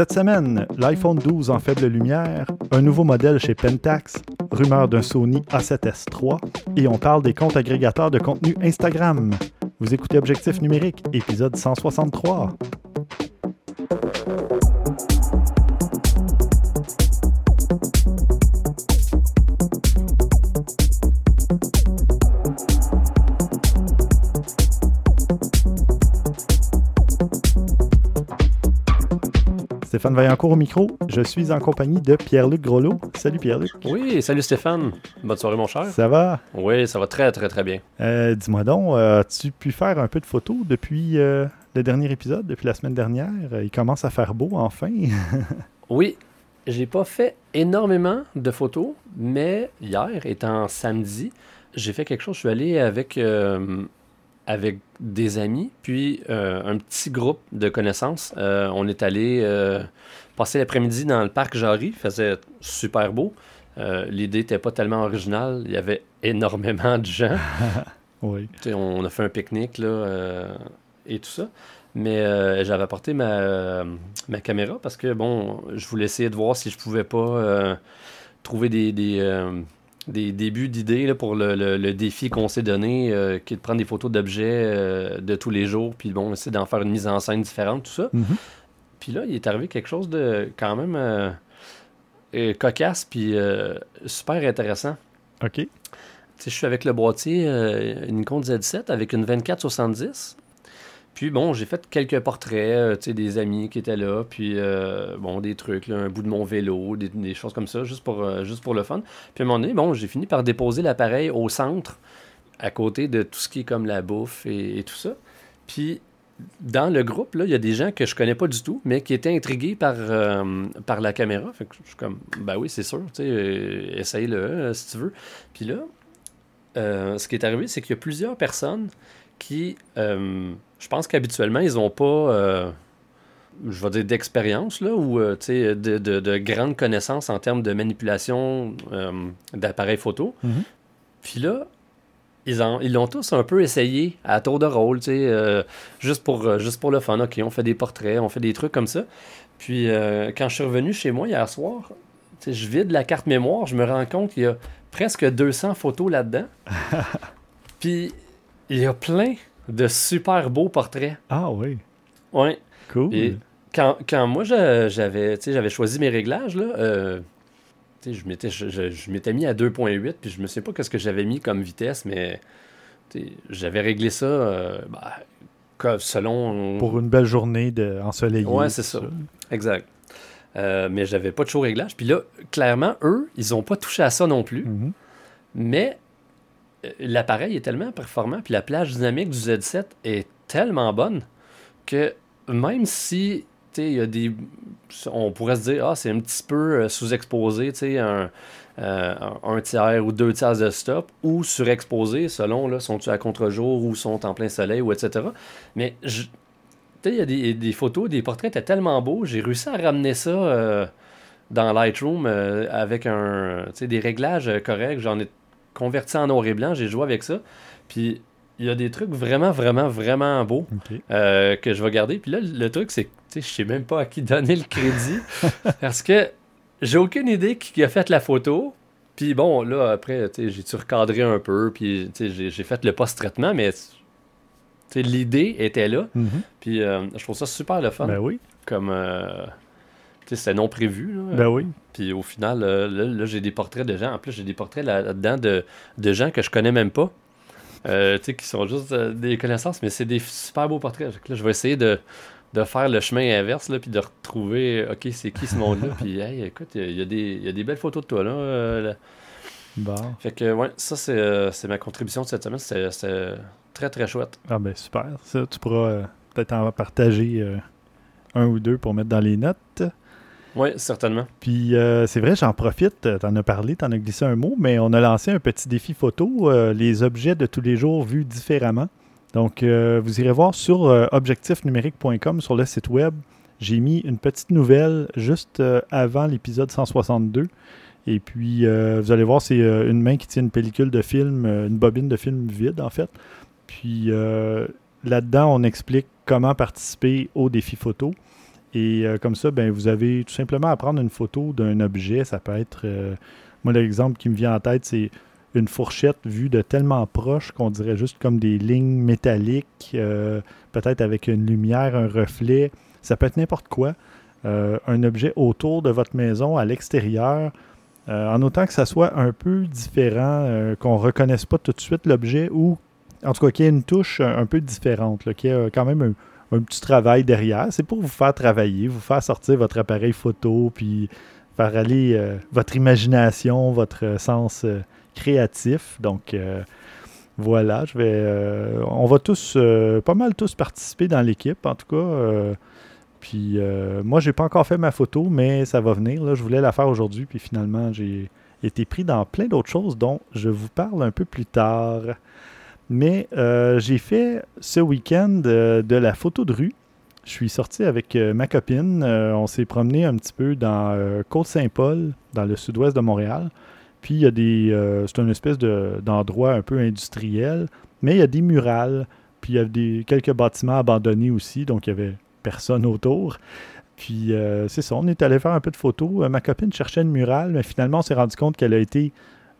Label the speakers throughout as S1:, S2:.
S1: Cette semaine, l'iPhone 12 en faible lumière, un nouveau modèle chez Pentax, rumeur d'un Sony A7S III, et on parle des comptes agrégateurs de contenu Instagram. Vous écoutez Objectif numérique, épisode 163. Stéphane Vaillancourt au micro. Je suis en compagnie de Pierre-Luc Grelot. Salut Pierre-Luc.
S2: Oui, salut Stéphane. Bonne soirée mon cher.
S1: Ça va?
S2: Oui, ça va très très très bien.
S1: Euh, dis-moi donc, euh, as-tu pu faire un peu de photos depuis euh, le dernier épisode, depuis la semaine dernière? Il commence à faire beau enfin.
S2: oui, j'ai pas fait énormément de photos, mais hier, étant samedi, j'ai fait quelque chose. Je suis allé avec avec des amis, puis euh, un petit groupe de connaissances. Euh, on est allé euh, passer l'après-midi dans le parc Jarry, il faisait super beau. L'idée n'était pas tellement originale, il y avait énormément de gens.
S1: oui.
S2: on a fait un pique-nique là, et tout ça. Mais j'avais apporté ma, ma caméra parce que, bon, je voulais essayer de voir si je pouvais pas trouver des, des débuts d'idées pour le, défi qu'on s'est donné, euh, qui est de prendre des photos d'objets euh, de tous les jours, puis bon, essayer d'en faire une mise en scène différente, tout ça.
S1: Mhm.
S2: Puis là, il est arrivé quelque chose de quand même euh, cocasse, puis super intéressant.
S1: OK.
S2: je suis avec le boîtier, Nikon Z7 avec une 2470. Puis bon, j'ai fait quelques portraits, euh, tu sais, des amis qui étaient là, puis euh, bon, des trucs, un bout de mon vélo, des, choses comme ça, juste pour, euh, juste pour le fun. Puis à un moment donné, bon, j'ai fini par déposer l'appareil au centre, à côté de tout ce qui est comme la bouffe et, tout ça. Puis dans le groupe, il y a des gens que je connais pas du tout, mais qui étaient intrigués par, par la caméra. Fait que je suis comme, ben oui, c'est sûr, tu sais, essaye-le si tu veux. Puis là, ce qui est arrivé, c'est qu'il y a plusieurs personnes qui je pense qu'habituellement, ils n'ont pas, euh, je vais dire, d'expérience, là, ou euh, de, de, de, grandes connaissances en termes de manipulation euh, d'appareils photo.
S1: Mhm.
S2: Puis là, ils, ils l'ont tous un peu essayé à tour de rôle, juste, pour, juste pour le fun. OK, on fait des portraits, on fait des trucs comme ça. Puis quand je suis revenu chez moi hier soir, je vide la carte mémoire, je me rends compte qu'il y a presque 200 photos là-dedans. Puis il y a plein de super beaux portraits.
S1: Ah oui.
S2: Oui.
S1: Cool.
S2: Et quand, quand moi j'avais j'avais choisi mes réglages, là, euh, je m'étais je, mis à 2.8, puis je me sais pas qu'est-ce que j'avais mis comme vitesse, mais j'avais réglé ça euh, bah, selon.
S1: Pour une belle journée de ensoleillée.
S2: Ouais, c'est ça. Exact. Euh, mais j'avais pas de chaud réglage. Puis là, clairement, eux, ils ont pas touché à ça non plus.
S1: Mm-hmm.
S2: Mais l'appareil est tellement performant, puis la plage dynamique du Z7 est tellement bonne que même si il y a des. On pourrait se dire, ah, c'est un petit peu euh, sous-exposé, un, euh, un tiers ou deux tiers de stop, ou surexposé, selon, là, sont-tu à contre-jour ou sont en plein soleil, ou etc. Mais, il y a des, photos, des portraits étaient tellement beaux, j'ai réussi à ramener ça euh, dans Lightroom avec un, des réglages corrects. J'en ai converti en noir et blanc, j'ai joué avec ça. Puis il y a des trucs vraiment, vraiment, vraiment beaux euh, que je vais garder. Puis là, le truc, c'est que je sais même pas à qui donner le crédit parce que j'ai aucune idée qui a fait la photo. Puis bon, là, après, j'ai-tu recadré un peu, puis j'ai fait le post-traitement, mais l'idée était là.
S1: Mm-hmm.
S2: Puis euh, je trouve ça super le fun.
S1: Ben oui.
S2: Comme. Euh, c'était non prévu.
S1: Ben oui.
S2: Puis au final, euh, là, j'ai des portraits de gens. En plus, j'ai des portraits là-dedans de, de, gens que je connais même pas. Euh, tu sais, qui sont juste euh, des connaissances, mais c'est des super beaux portraits. Là, je vais essayer de, de faire le chemin inverse, là, puis de retrouver, OK, c'est qui ce monde-là? puis, hey, écoute, il y, y, a des belles photos de toi, là.
S1: Bon.
S2: Fait que, ouais, ça, c'est ma contribution de cette semaine. C'est très, très chouette.
S1: Ah, ben, super. Ça, tu pourras peut-être en partager un ou deux pour mettre dans les notes.
S2: Oui, certainement.
S1: Puis euh, c'est vrai, j'en profite, euh, t'en as parlé, t'en as glissé un mot, mais on a lancé un petit défi photo, euh, les objets de tous les jours vus différemment. Donc, vous irez voir sur objectifnumérique.com sur le site web. J'ai mis une petite nouvelle juste avant l'épisode 162. Et puis, vous allez voir, c'est une main qui tient une pellicule de film, une bobine de film vide, en fait. Puis, là-dedans, on explique comment participer au défi photo. Et euh, comme ça, ben, vous avez tout simplement à prendre une photo d'un objet. Ça peut être, euh, moi l'exemple qui me vient en tête, c'est une fourchette vue de tellement proche qu'on dirait juste comme des lignes métalliques, euh, peut-être avec une lumière, un reflet. Ça peut être n'importe quoi. un objet autour de votre maison, à l'extérieur, en autant que ça soit un peu différent, qu'on ne reconnaisse pas tout de suite l'objet ou en tout cas qu'il y ait une touche un, peu différente, qu'il y quand même un, un petit travail derrière. C'est pour vous faire travailler, vous faire sortir votre appareil photo, puis faire aller euh, votre imagination, votre sens euh, créatif. Donc euh, voilà, je vais. on va tous, pas mal tous participer dans l'équipe, en tout cas. puis moi, j'ai pas encore fait ma photo, mais ça va venir. Là. Je voulais la faire aujourd'hui, puis finalement, j'ai été pris dans plein d'autres choses dont je vous parle un peu plus tard. Mais euh, j'ai fait ce week-end euh, de la photo de rue. Je suis sorti avec euh, ma copine. on s'est promené un petit peu dans Côte-Saint-Paul, dans le sud-ouest de Montréal. Puis il y a des. c'est une espèce d'endroit un peu industriel, mais il y a des murales. Puis il y a quelques bâtiments abandonnés aussi, donc il n'y avait personne autour. Puis c'est ça, on est allé faire un peu de photos. ma copine cherchait une murale, mais finalement on s'est rendu compte qu'elle a été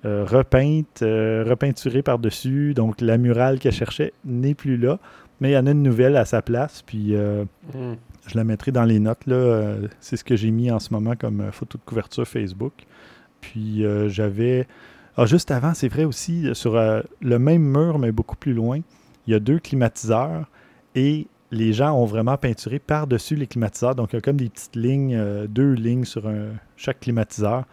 S1: euh, repeinte, euh, repeinturée par-dessus. Donc la murale qu'elle cherchait n'est plus là. Mais il y en a une nouvelle à sa place. Puis euh, hmm. je la mettrai dans les notes. là. c'est ce que j'ai mis en ce moment comme photo de couverture Facebook. Puis j'avais. Ah, juste avant, c'est vrai aussi, sur le même mur, mais beaucoup plus loin, il y a deux climatiseurs et les gens ont vraiment peinturé par-dessus les climatiseurs. Donc, il y a comme des petites lignes, deux lignes sur chaque climatiseur.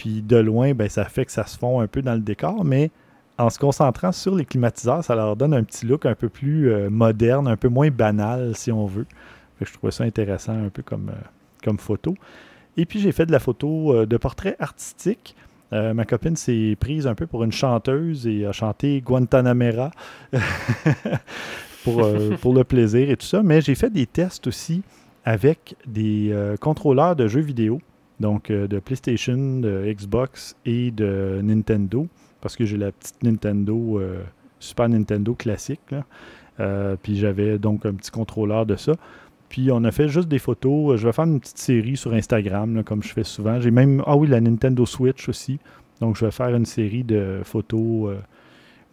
S1: Puis de loin, ben, ça fait que ça se fond un peu dans le décor, mais en se concentrant sur les climatiseurs, ça leur donne un petit look un peu plus euh, moderne, un peu moins banal, si on veut. je trouvais ça intéressant un peu comme, euh, comme photo. Et puis j'ai fait de la photo euh, de portrait artistique. ma copine s'est prise un peu pour une chanteuse et a chanté Guantanamera pour le plaisir et tout ça. Mais j'ai fait des tests aussi avec des contrôleurs de jeux vidéo donc euh, de PlayStation, de Xbox et de Nintendo, parce que j'ai la petite Nintendo, euh, Super Nintendo classique. Euh, puis j'avais donc un petit contrôleur de ça. Puis on a fait juste des photos. Je vais faire une petite série sur Instagram, comme je fais souvent. J'ai même, ah oui, la Nintendo Switch aussi. Donc je vais faire une série de photos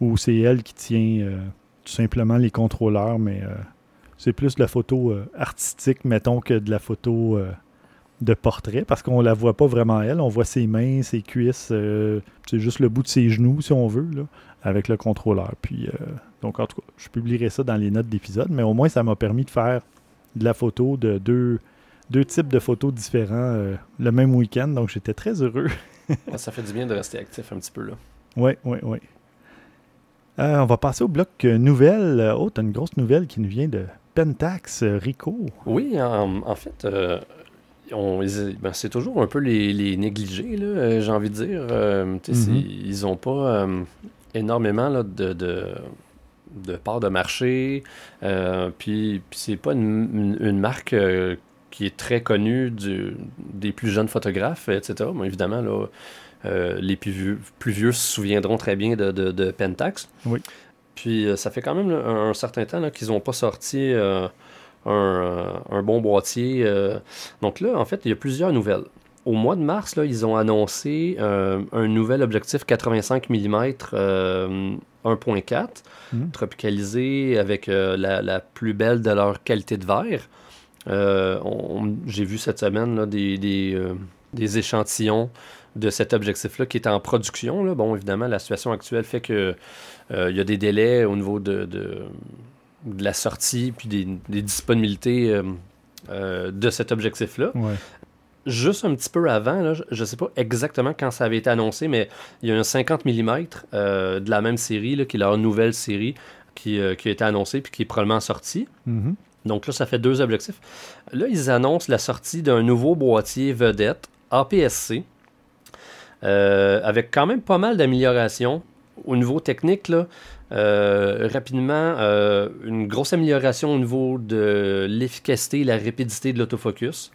S1: où c'est elle qui tient tout simplement les contrôleurs, mais c'est plus de la photo artistique, mettons, que de la photo de portrait parce qu'on la voit pas vraiment elle. On voit ses mains, ses cuisses, euh, c'est juste le bout de ses genoux si on veut, là, avec le contrôleur. Puis, euh, donc en tout cas, je publierai ça dans les notes d'épisode, mais au moins ça m'a permis de faire de la photo de deux, deux types de photos différents euh, le même week-end. Donc j'étais très heureux.
S2: ça fait du bien de rester actif un petit peu là.
S1: Oui, oui, oui. on va passer au bloc nouvelle. Oh, t'as une grosse nouvelle qui nous vient de Pentax Rico.
S2: Oui, en fait, ben, c'est toujours un peu les, les négligés, euh, j'ai envie de dire. Euh, mm-hmm. Ils n'ont pas euh, énormément de, de, de part de marché. puis, c'est pas une, marque qui est très connue du, des plus jeunes photographes, etc. évidemment, là, les plus vieux, plus vieux, se souviendront très bien de, de, Pentax.
S1: Oui.
S2: Puis ça fait quand même un, certain temps qu'ils n'ont pas sorti euh, un, bon boîtier. Euh. Donc là, en fait, il y a plusieurs nouvelles. Au mois de mars, là, ils ont annoncé euh, un nouvel objectif 85 mm 1.4, tropicalisé avec la, plus belle de leur qualité de verre. J'ai vu cette semaine des, des, échantillons de cet objectif-là qui est en production. Là. Bon, évidemment, la situation actuelle fait que il y a des délais au niveau de de la sortie puis des, disponibilités euh, euh, de cet objectif-là. Juste un petit peu avant, je ne sais pas exactement quand ça avait été annoncé, mais il y a un 50 mm euh, de la même série, là, qui est leur nouvelle série, qui, qui a été annoncée puis qui est probablement sortie.
S1: Mm-hmm.
S2: Donc là, ça fait deux objectifs. Là, ils annoncent la sortie d'un nouveau boîtier vedette APS-C, avec quand même pas mal d'améliorations. Au niveau technique, là, euh, rapidement, euh, une grosse amélioration au niveau de l'efficacité et la rapidité de l'autofocus.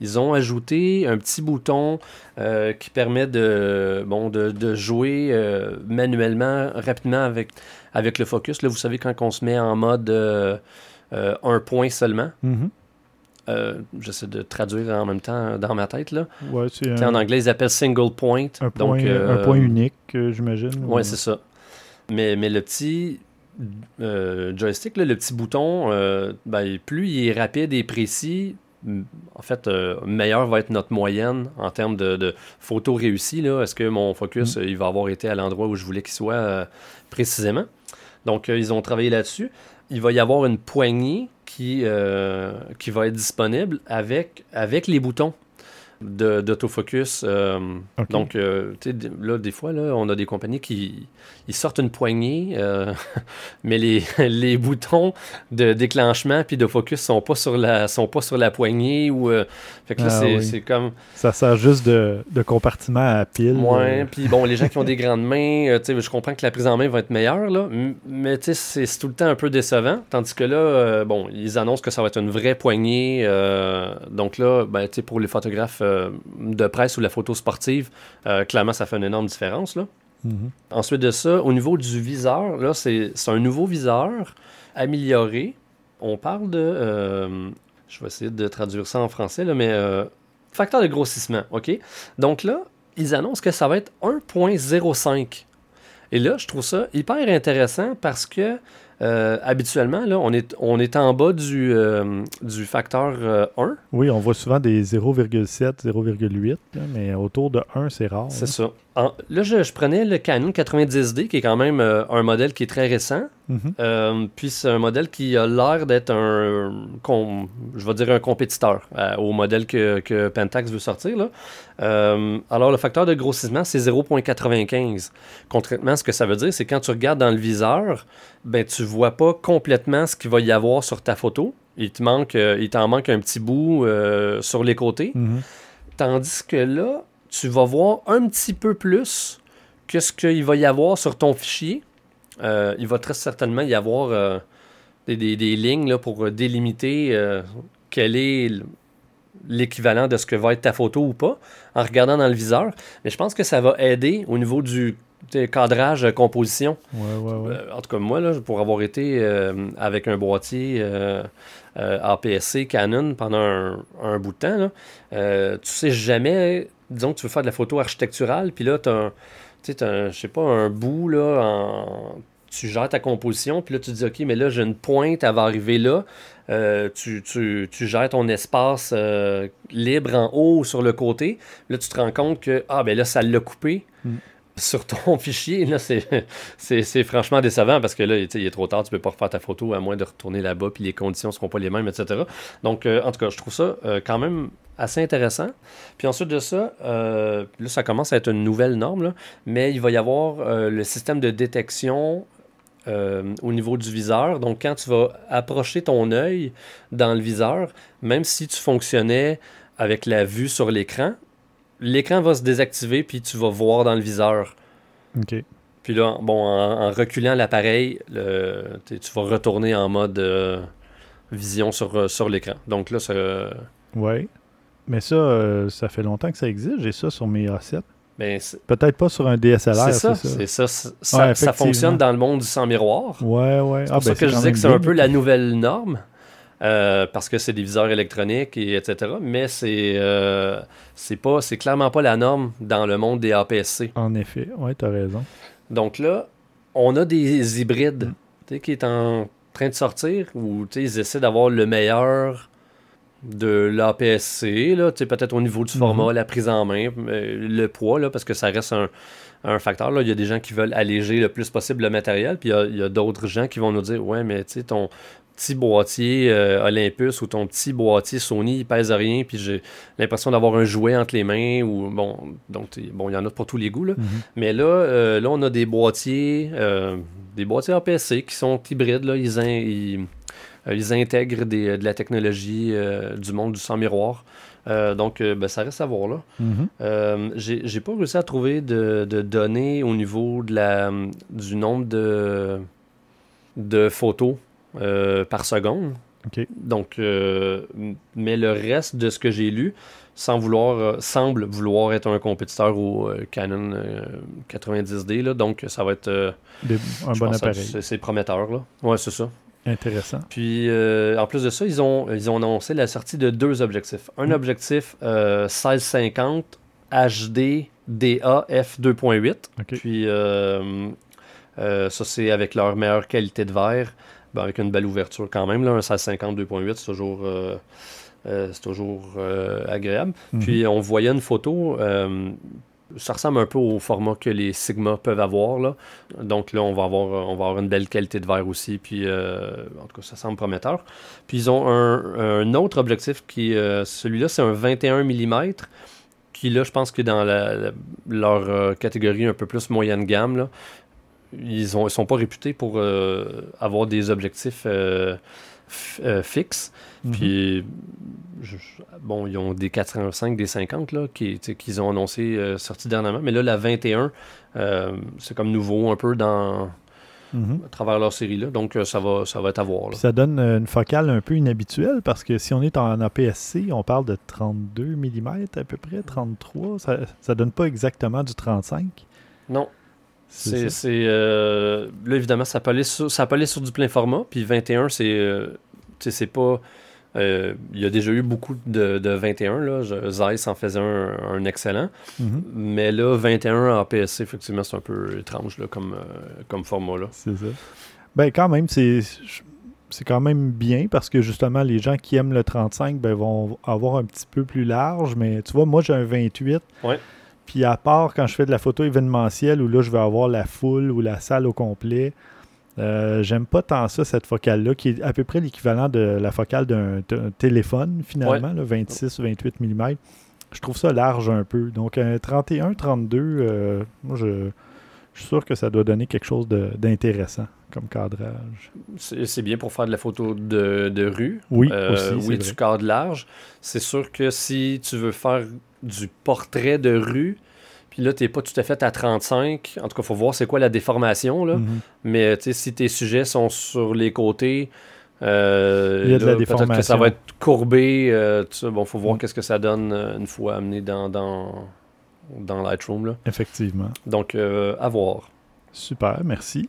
S2: Ils ont ajouté un petit bouton euh, qui permet de, bon, de, jouer manuellement, rapidement avec, avec le focus. Là, vous savez, quand on se met en mode un point seulement,
S1: mm-hmm.
S2: j'essaie de traduire en même temps dans ma tête. Là.
S1: Ouais,
S2: En anglais, ils appellent single point.
S1: un
S2: donc,
S1: point,
S2: euh,
S1: un point unique, j'imagine.
S2: Ouais,
S1: ou-
S2: c'est ça. Mais, mais le petit euh, joystick, là, le petit bouton, euh, ben, plus il est rapide et précis, en fait, euh, meilleure va être notre moyenne en termes de, de photos réussies. Est-ce que mon focus,
S1: Mm.
S2: il va avoir été à l'endroit où je voulais qu'il soit précisément? Donc, ils ont travaillé là-dessus. Il va y avoir une poignée qui, qui va être disponible avec, avec les boutons d'autofocus. euh,
S1: Ok.
S2: donc, euh, tu sais, d- là, des fois, là, on a des compagnies qui ils sortent une poignée, euh, mais les, les boutons de déclenchement puis de focus sont pas sur la, sont pas sur la poignée. Ou, euh, fait que là,
S1: Ah
S2: c'est
S1: oui.
S2: comme.
S1: Ça sert juste de, de compartiment à pile.
S2: Ouais, puis bon, les gens qui ont des grandes mains, tu sais, je comprends que la prise en main va être meilleure, là, mais tu sais, c'est tout le temps un peu décevant. Tandis que là, bon, ils annoncent que ça va être une vraie poignée. donc là, ben, tu sais, pour les photographes de presse ou la photo sportive, euh, clairement, ça fait une énorme différence, là.
S1: mhm.
S2: Ensuite de ça, au niveau du viseur, là, c'est c'est un nouveau viseur amélioré. On parle de. euh, je vais essayer de traduire ça en français, là, mais euh, facteur de grossissement, OK? Donc là, ils annoncent que ça va être 1.05. Et là, je trouve ça hyper intéressant parce que euh, habituellement, là, on est, on est en bas du, euh, du facteur euh, 1.
S1: Oui, on voit souvent des 0,7, 0,8, là, mais autour de 1, c'est rare.
S2: C'est ça. En- là, je, je prenais le Canon 90D, qui est quand même euh, un modèle qui est très récent.
S1: Mhm.
S2: Euh, puis c'est un modèle qui a l'air d'être un, com- je vais dire un compétiteur euh, au modèle que, que Pentax veut sortir. Là. Alors le facteur de grossissement, c'est 0.95. Concrètement, ce que ça veut dire, c'est quand tu regardes dans le viseur, ben tu vois pas complètement ce qu'il va y avoir sur ta photo. Il te manque, il t'en manque un petit bout sur les côtés.
S1: Mhm.
S2: Tandis que là, tu vas voir un petit peu plus que ce qu'il va y avoir sur ton fichier. Euh, il va très certainement y avoir euh, des, des- des lignes là, pour délimiter euh, quel est l'équivalent de ce que va être ta photo ou pas en regardant dans le viseur. Mais je pense que ça va aider au niveau du cadrage, composition.
S1: Ouais, ouais, ouais.
S2: En tout cas, moi, là, pour avoir été avec un boîtier APS-C Canon pendant un, un bout de temps, là, tu sais jamais, disons que tu veux faire de la photo architecturale, puis là, tu as, un, pas, un bout, là, en- tu gères ta composition, puis là, tu te dis, OK, mais là, j'ai une pointe, elle va arriver là. Euh, tu, tu, tu gères ton espace euh, libre en haut ou sur le côté. Là, tu te rends compte que, ah, ben là, ça l'a coupé.
S1: Mm.
S2: Sur ton fichier, là, c'est, franchement décevant parce que là, il est trop tard, tu peux pas refaire ta photo à moins de retourner là-bas, puis les conditions seront pas les mêmes, etc. Donc, euh, en tout cas, je trouve ça euh, quand même assez intéressant. Puis ensuite de ça, euh, là, ça commence à être une nouvelle norme, mais il va y avoir le système de détection au niveau du viseur. Donc, quand tu vas approcher ton œil dans le viseur, même si tu fonctionnais avec la vue sur l'écran, l'écran va se désactiver, puis tu vas voir dans le viseur.
S1: OK.
S2: Puis là, bon, en, en reculant l'appareil, tu vas retourner en mode euh, vision sur, euh, sur l'écran. Donc là, ça,
S1: Ouais. Mais ça, euh, ça fait longtemps que ça existe. J'ai ça sur mes A7.
S2: ben,
S1: Peut-être pas sur un DSLR,
S2: c'est
S1: c'est
S2: ça.
S1: ça.
S2: C'est ça. Ça,
S1: Ouais,
S2: ça
S1: effectivement.
S2: fonctionne dans le monde du sans miroir.
S1: Ouais, ouais.
S2: C'est
S1: Ah,
S2: pour ça
S1: ben,
S2: que je disais que c'est un peu la nouvelle norme. Euh, parce que c'est des viseurs électroniques et etc. Mais c'est euh, c'est pas c'est clairement pas la norme dans le monde des APS-C.
S1: En effet. Ouais, t'as raison.
S2: Donc là, on a des hybrides
S1: Mm.
S2: tu qui est en train de sortir où tu sais, ils essaient d'avoir le meilleur de l'APS-C, tu peut-être au niveau du
S1: Mhm.
S2: format, la prise en main, le poids, là, parce que ça reste un, un facteur. Là. Il y a des gens qui veulent alléger le plus possible le matériel, puis il y a- il y a, d'autres gens qui vont nous dire Ouais, mais tu sais, ton petit boîtier euh, Olympus ou ton petit boîtier Sony, il pèse rien, puis j'ai l'impression d'avoir un jouet entre les mains, ou bon, donc, bon, il y en a pour tous les goûts, là.
S1: Mhm.
S2: Mais là, euh, là, on a des boîtiers, euh, des boîtiers APS-C qui sont hybrides. Là. Ils, in- ils, euh, ils intègrent des- de la technologie du monde du sans miroir. Euh, donc, euh, ben, ça reste à voir là. Euh, J'ai j'ai pas réussi à trouver de, de données au niveau de la, du nombre de, de photos euh, par seconde. Donc, euh, mais le reste de ce que j'ai lu sans vouloir, euh, semble vouloir être un compétiteur au euh, Canon euh, 90D. Là, donc, ça va être.
S1: Des- un bon appareil.
S2: c'est- prometteur. Là. Ouais, c'est ça.
S1: Intéressant.
S2: Puis, en plus de ça, ils ont, ils ont annoncé la sortie de deux objectifs. Un
S1: Mm.
S2: objectif euh, 1650 HD DA f 2.8.
S1: OK.
S2: Puis, ça, c'est avec leur meilleure qualité de verre, ben, avec une belle ouverture quand même. Là, un 1650 2.8, c'est toujours, euh, euh, c'est toujours euh, agréable.
S1: Mhm.
S2: Puis, on voyait une photo. ça ressemble un peu au format que les Sigma peuvent avoir. Là. Donc là, on va, avoir, on va avoir une belle qualité de verre aussi. Puis, en tout cas, ça semble prometteur. Puis, ils ont un, un autre objectif qui, celui-là, c'est un 21 mm. Qui, là, je pense que dans la- la- leur euh, catégorie un peu plus moyenne gamme, là, ils ne sont pas réputés pour euh, avoir des objectifs euh, euh, fixes.
S1: Mhm.
S2: Puis, je- bon, ils ont des 85, des 50 là, qui, qu'ils ont annoncé euh, sortis dernièrement. Mais là, la 21, euh, c'est comme nouveau un peu dans,
S1: Mhm.
S2: à travers leur série. Là. Donc, euh, ça, va, ça va être à voir. là.
S1: Ça donne une focale un peu inhabituelle parce que si on est en APS-C, on parle de 32 mm à peu près, 33. Ça, ça donne pas exactement du 35.
S2: Non,
S1: C'est
S2: c'est. euh, là, évidemment, ça peut, aller sur, ça peut aller sur du plein format. Puis 21, c'est. euh, tu sais, c'est pas. euh, Il y a déjà eu beaucoup de, de 21. Là. Je- Zeiss en faisait un, un excellent.
S1: Mhm.
S2: Mais là, 21 en PSC, effectivement, c'est un peu étrange là, comme, euh, comme format. Là.
S1: C'est ça. Ben quand même, c'est c'est quand même bien parce que justement, les gens qui aiment le 35 ben, vont avoir un petit peu plus large. Mais tu vois, moi, j'ai un 28.
S2: Ouais.
S1: Puis à part quand je fais de la photo événementielle où là, je vais avoir la foule ou la salle au complet, euh, j'aime pas tant ça, cette focale-là, qui est à peu près l'équivalent de la focale d'un téléphone, finalement, là, 26 ou 28 mm. Je trouve ça large un peu. Donc, un 31, 32, euh, moi, je, je suis sûr que ça doit donner quelque chose d'intéressant comme cadrage.
S2: C'est bien pour faire de la photo de, de rue.
S1: Oui,
S2: Euh,
S1: aussi,
S2: oui,
S1: vrai.
S2: du cadre large. C'est sûr que si tu veux faire du portrait de rue, puis là, tu n'es pas tout à fait à 35, en tout cas, il faut voir c'est quoi la déformation. Là.
S1: Mhm.
S2: Mais tu si tes sujets sont sur les côtés, euh,
S1: Il y a de la
S2: peut-être que ça
S1: déformation.
S2: va être courbé. Euh. Bon, faut voir
S1: Mm.
S2: qu'est-ce que ça donne euh, une fois amené dans, dans, dans Lightroom. Là.
S1: Effectivement.
S2: Donc, euh, à voir.
S1: Super, merci.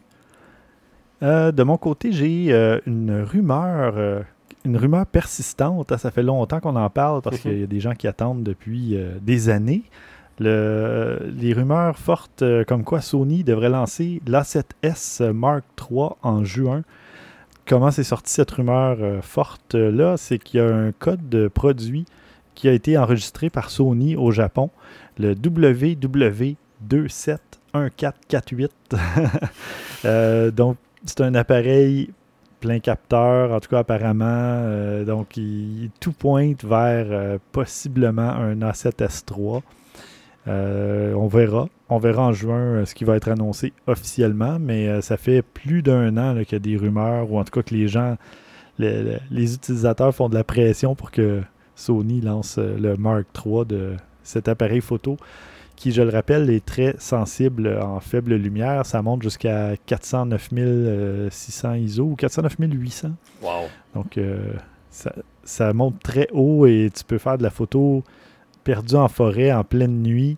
S1: Euh, de mon côté, j'ai euh, une rumeur, une rumeur persistante. Ça fait longtemps qu'on en parle parce qu'il y a des gens qui attendent depuis des années. Le- les rumeurs fortes comme quoi Sony devrait lancer l'A7S Mark III en juin. Comment c'est sorti cette rumeur euh, forte euh, là? C'est qu'il y a un code de produit qui a été enregistré par Sony au Japon, le WW271448. Euh, donc, c'est un appareil plein capteur, en tout cas apparemment. euh, donc, il, tout pointe vers euh, possiblement un A7S3. Euh, on verra. On verra en juin ce qui va être annoncé officiellement, mais ça fait plus d'un an qu'il y a des rumeurs, ou en tout cas que les gens, le- le- les utilisateurs font de la pression pour que Sony lance euh, le Mark III de cet appareil photo qui, je le rappelle, est très sensible en faible lumière. Ça monte jusqu'à 409 600 ISO ou 409 800.
S2: Wow.
S1: Donc, euh, ça, ça monte très haut et tu peux faire de la photo perdue en forêt en pleine nuit.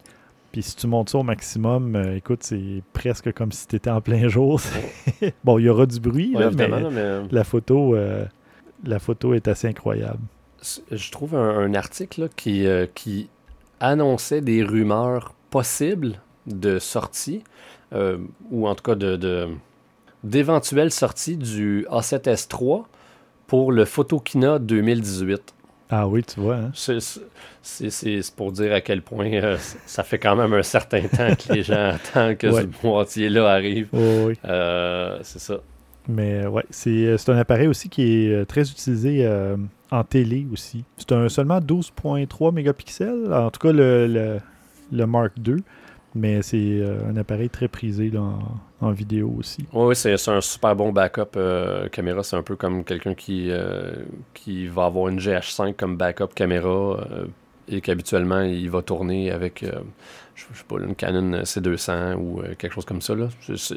S1: Puis si tu montes ça au maximum, euh, écoute, c'est presque comme si tu étais en plein jour. bon, il y aura du bruit,
S2: Ouais,
S1: là, mais la photo, euh, la photo est assez incroyable.
S2: Je trouve un, un article là, qui, euh, qui annonçait des rumeurs possibles de sortie, euh, ou en tout cas de, d'éventuelles sorties du A7S3 pour le Photokina 2018.
S1: Ah oui, tu vois. hein?
S2: C'est, pour dire à quel point euh, ça fait quand même un certain temps que les gens attendent que
S1: Ouais.
S2: ce boîtier-là arrive.
S1: Oh, oui.
S2: C'est ça.
S1: Mais ouais, c'est un appareil aussi qui est très utilisé euh, en télé aussi. C'est un seulement 12.3 mégapixels, en tout cas le, le, le Mark II, mais c'est euh, un appareil très prisé en, vidéo aussi.
S2: Oui, c'est un super bon backup euh, caméra. C'est un peu comme quelqu'un qui, euh, qui va avoir une GH5 comme backup caméra et qu'habituellement il va tourner avec, je, je sais pas, une Canon C200 ou euh, quelque chose comme ça. Là. C'est-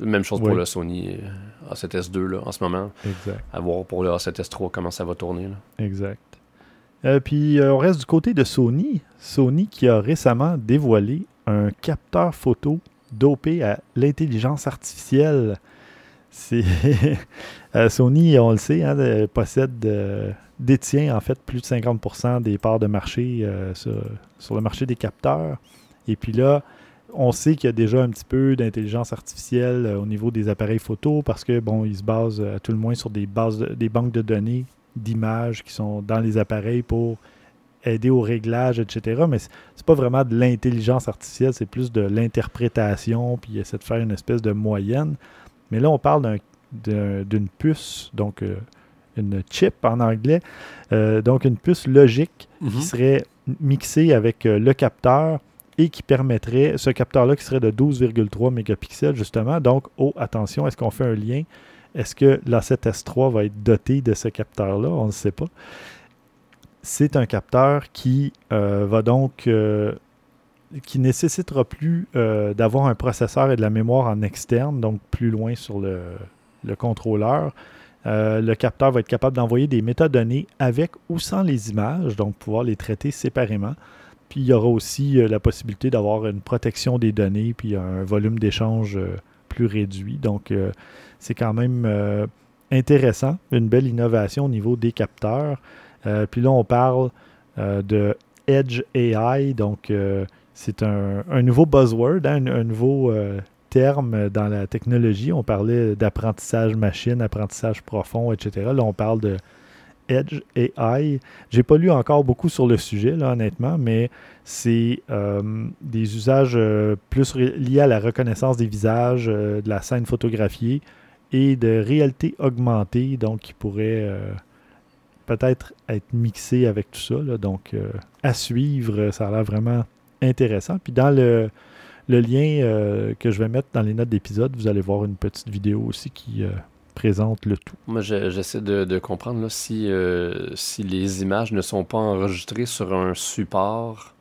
S2: même chose pour
S1: Oui.
S2: le Sony euh, A7S2 là, en ce moment.
S1: Exact.
S2: À voir pour le A7S3 comment ça va tourner. Là.
S1: Exact. Euh, puis euh, on reste du côté de Sony. Sony qui a récemment dévoilé un capteur photo dopé à l'intelligence artificielle. C'est Sony, on le sait, hein, possède, détient en fait plus de 50% des parts de marché sur, sur, le marché des capteurs. Et puis là, on sait qu'il y a déjà un petit peu d'intelligence artificielle au niveau des appareils photo parce que bon, ils se basent à tout le moins sur des bases, des banques de données d'images qui sont dans les appareils pour aider au réglage, etc. Mais c'est pas vraiment de l'intelligence artificielle, c'est plus de l'interprétation, puis essayer de faire une espèce de moyenne. Mais là, on parle d'une puce, donc euh, une chip en anglais, euh, donc une puce logique qui mhm. serait mixée avec euh, le capteur et qui permettrait, ce capteur-là qui serait de 12,3 mégapixels justement. Donc, oh, attention, est-ce qu'on fait un lien? Est-ce que l'A7S3 va être doté de ce capteur-là? On ne sait pas c'est un capteur qui euh, va donc euh, qui nécessitera plus euh, d'avoir un processeur et de la mémoire en externe, donc plus loin sur le, contrôleur. le capteur va être capable d'envoyer des métadonnées avec ou sans les images, donc pouvoir les traiter séparément. Puis il y aura aussi la possibilité d'avoir une protection des données, puis un volume d'échange plus réduit. Donc c'est quand même intéressant, une belle innovation au niveau des capteurs. Euh, puis là, on parle euh, de Edge AI, donc euh, c'est un, nouveau buzzword, hein, un, nouveau terme dans la technologie. On parlait d'apprentissage machine, apprentissage profond, etc. Là, on parle de Edge AI. J'ai pas lu encore beaucoup sur le sujet, là, honnêtement, mais c'est des usages plus liés à la reconnaissance des visages, de la scène photographiée et de réalité augmentée, donc qui pourrait peut-être être mixé avec tout ça. donc, euh, à suivre, ça a l'air vraiment intéressant. Puis dans le, lien euh, que je vais mettre dans les notes d'épisode, vous allez voir une petite vidéo aussi qui euh, présente le tout.
S2: Moi, j'essaie de, comprendre là, si, si les images ne sont pas enregistrées sur un support,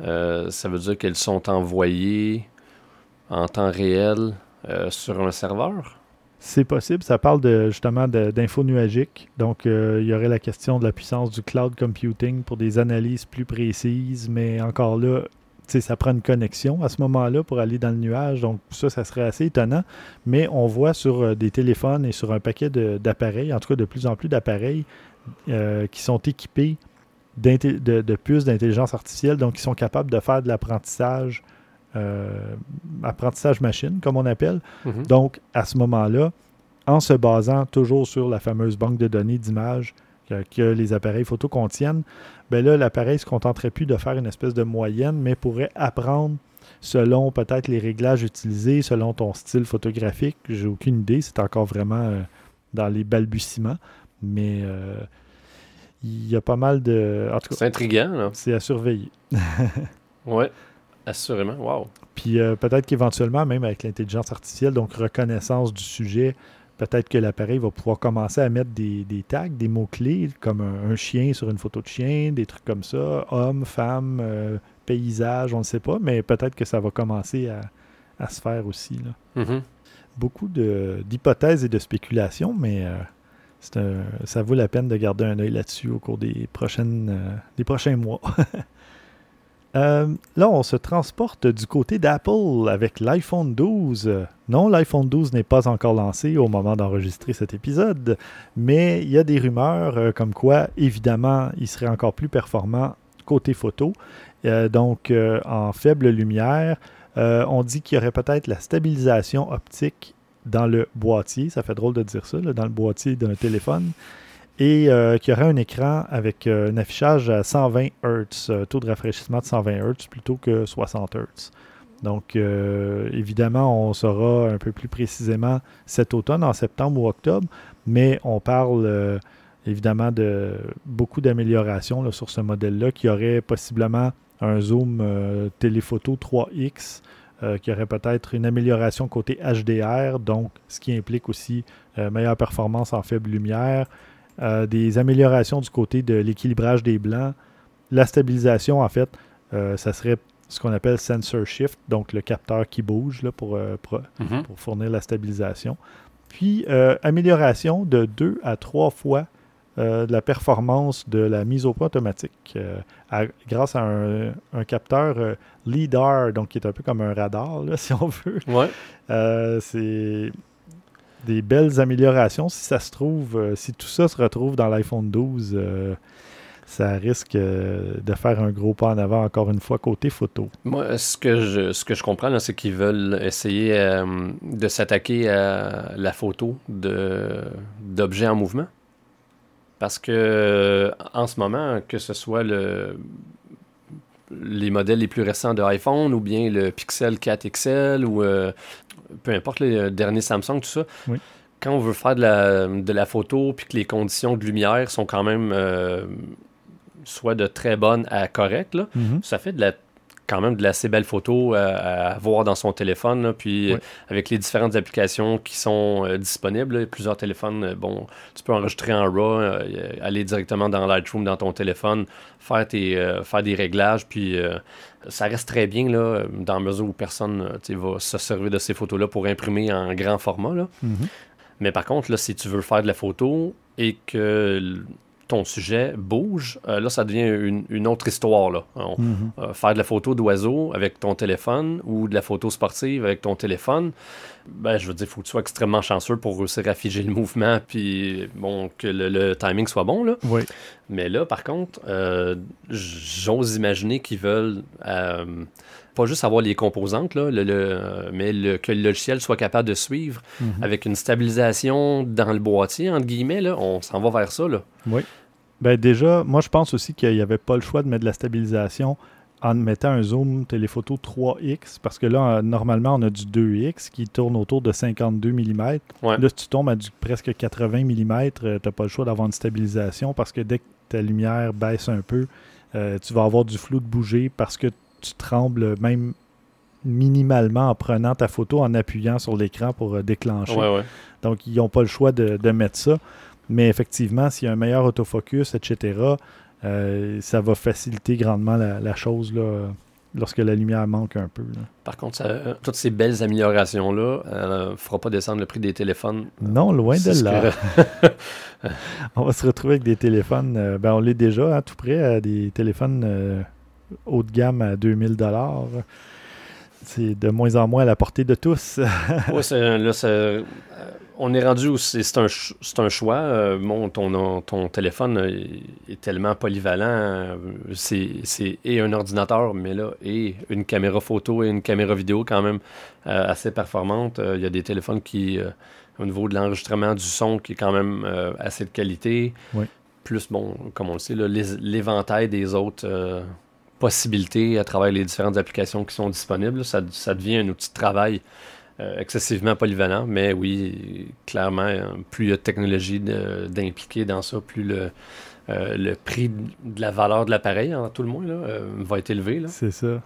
S2: ça veut dire qu'elles sont envoyées en temps réel sur un serveur?
S1: C'est possible. Ça parle de, justement d'infos nuagiques. Donc, euh, il y aurait la question de la puissance du cloud computing pour des analyses plus précises, mais encore là, ça prend une connexion à ce moment-là pour aller dans le nuage. Donc, ça, ça serait assez étonnant. Mais on voit sur euh, des téléphones et sur un paquet d'appareils, en tout cas de plus en plus d'appareils euh, qui sont équipés de, de, puces d'intelligence artificielle, donc qui sont capables de faire de l'apprentissage euh, apprentissage machine, comme on appelle. Mhm. Donc, à ce moment-là, en se basant toujours sur la fameuse banque de données d'images que, les appareils photo contiennent, ben là, l'appareil ne se contenterait plus de faire une espèce de moyenne, mais pourrait apprendre selon peut-être les réglages utilisés, selon ton style photographique. J'ai aucune idée, c'est encore vraiment euh, dans les balbutiements, mais euh, il y a pas mal de.
S2: C'est intriguant,
S1: C'est à surveiller.
S2: ouais. Assurément, wow.
S1: Puis euh, peut-être qu'éventuellement, même avec l'intelligence artificielle, donc reconnaissance du sujet, peut-être que l'appareil va pouvoir commencer à mettre des, tags, des mots-clés, comme un, chien sur une photo de chien, des trucs comme ça, homme, femme, euh, paysage, on ne sait pas, mais peut-être que ça va commencer à, se faire aussi. Là. Mm-hmm. Beaucoup d'hypothèses et de spéculations, mais euh, ça vaut la peine de garder un œil là-dessus au cours des, prochaines, des prochains mois. Euh, là, on se transporte du côté d'Apple avec l'iPhone 12. Non, l'iPhone 12 n'est pas encore lancé au moment d'enregistrer cet épisode, mais il y a des rumeurs euh, comme quoi, évidemment, il serait encore plus performant côté photo. Euh, donc, en faible lumière, on dit qu'il y aurait peut-être la stabilisation optique dans le boîtier. Ça fait drôle de dire ça, dans le boîtier d'un téléphone et euh, qui aurait un écran avec euh, un affichage à 120 Hz, euh, taux de rafraîchissement de 120 Hz plutôt que 60 Hz. Donc, évidemment, on saura un peu plus précisément cet automne, en septembre ou octobre, mais on parle évidemment de beaucoup d'améliorations sur ce modèle-là, qui aurait possiblement un zoom téléphoto 3X, qui aurait peut-être une amélioration côté HDR, donc ce qui implique aussi meilleure performance en faible lumière, euh, des améliorations du côté de l'équilibrage des blancs. La stabilisation, en fait, euh, ça serait ce qu'on appelle sensor shift, donc le capteur qui bouge là, pour, euh, mhm. pour, fournir la stabilisation. Puis, amélioration de deux à trois fois de la performance de la mise au point automatique grâce à un, capteur LIDAR, donc qui est un peu comme un radar, si on veut.
S2: Ouais.
S1: c'est des belles améliorations. Si ça se trouve, euh, si tout ça se retrouve dans l'iPhone 12, euh, ça risque euh, de faire un gros pas en avant, encore une fois, côté photo.
S2: Moi, ce que je, ce que je comprends, c'est qu'ils veulent essayer de s'attaquer à la photo d'objets en mouvement. Parce que en ce moment, que ce soit le, les modèles les plus récents de iPhone ou bien le Pixel 4 XL ou euh, peu importe les derniers Samsung, tout ça,
S1: Oui.
S2: quand on veut faire de la, de la photo puis que les conditions de lumière sont quand même euh, soit de très bonnes à correctes, là,
S1: Mhm.
S2: ça fait de la, quand même de l'assez belle photo à, à voir dans son téléphone. là. puis euh, avec les différentes applications qui sont euh, disponibles, là, plusieurs téléphones, euh, bon, tu peux enregistrer en RAW, euh, aller directement dans Lightroom dans ton téléphone, faire, tes, euh, faire des réglages, puis euh, ça reste très bien là, dans la mesure où personne euh, va se servir de ces photos-là pour imprimer en grand format. Là.
S1: Mhm.
S2: Mais par contre, là, si tu veux faire de la photo et que ton sujet bouge, euh, là, ça devient une, une autre histoire. Là. On-
S1: Mhm.
S2: euh, faire de la photo d'oiseau avec ton téléphone ou de la photo sportive avec ton téléphone, ben, je veux dire, il faut que tu sois extrêmement chanceux pour réussir à figer le mouvement puis bon, que le, le timing soit bon. Là.
S1: Oui.
S2: Mais là, par contre, euh, j'ose imaginer qu'ils veulent pas juste avoir les composantes, là, le- le- euh, mais le- que le logiciel soit capable de suivre
S1: Mhm.
S2: avec une stabilisation dans le boîtier, entre guillemets. Là, on s'en va vers ça. Là.
S1: Ben déjà, moi je pense aussi qu'il n'y avait pas le choix de mettre de la stabilisation en mettant un zoom téléphoto 3X, parce que là, euh, normalement, on a du 2X qui tourne autour de 52 mm.
S2: Ouais.
S1: Là, si tu tombes à du presque 80 mm, tu n'as pas le choix d'avoir une stabilisation parce que dès que ta lumière baisse un peu, euh, tu vas avoir du flou de bouger parce que tu trembles même minimalement en prenant ta photo, en appuyant sur l'écran pour euh, déclencher.
S2: Ouais, ouais.
S1: Donc, ils n'ont pas le choix de, de mettre ça. Mais effectivement, s'il y a un meilleur autofocus, etc., euh, ça va faciliter grandement la, la chose là, euh, lorsque la lumière manque un peu. là.
S2: Par contre, ça- euh, toutes ces belles améliorations-là ne fera pas descendre le prix des téléphones.
S1: Non, loin de là.
S2: que-
S1: On va se retrouver avec des téléphones, euh, ben on l'est déjà, à tout près, à des téléphones euh, haut de gamme à 2000 dollars. C'est de moins en moins à la portée de tous.
S2: Là, c'est- euh, on est rendu où c'est un, choix. Euh, bon, ton, ton téléphone est tellement polyvalent. euh, C'est et un ordinateur, mais là, et une caméra photo et une caméra vidéo quand même euh, assez performante. Euh, Il y a des téléphones qui, au niveau de l'enregistrement du son, qui est quand même assez de qualité.
S1: Oui.
S2: Plus, bon, comme on le sait, l'éventail des autres possibilités à travers les différentes applications qui sont disponibles. Ça, devient un outil de travail euh, excessivement polyvalent, mais oui, clairement, euh, plus il y a de technologie d'impliquer dans ça, plus le, euh, le prix de la valeur de l'appareil, en tout le moins, va être élevé.
S1: C'est ça.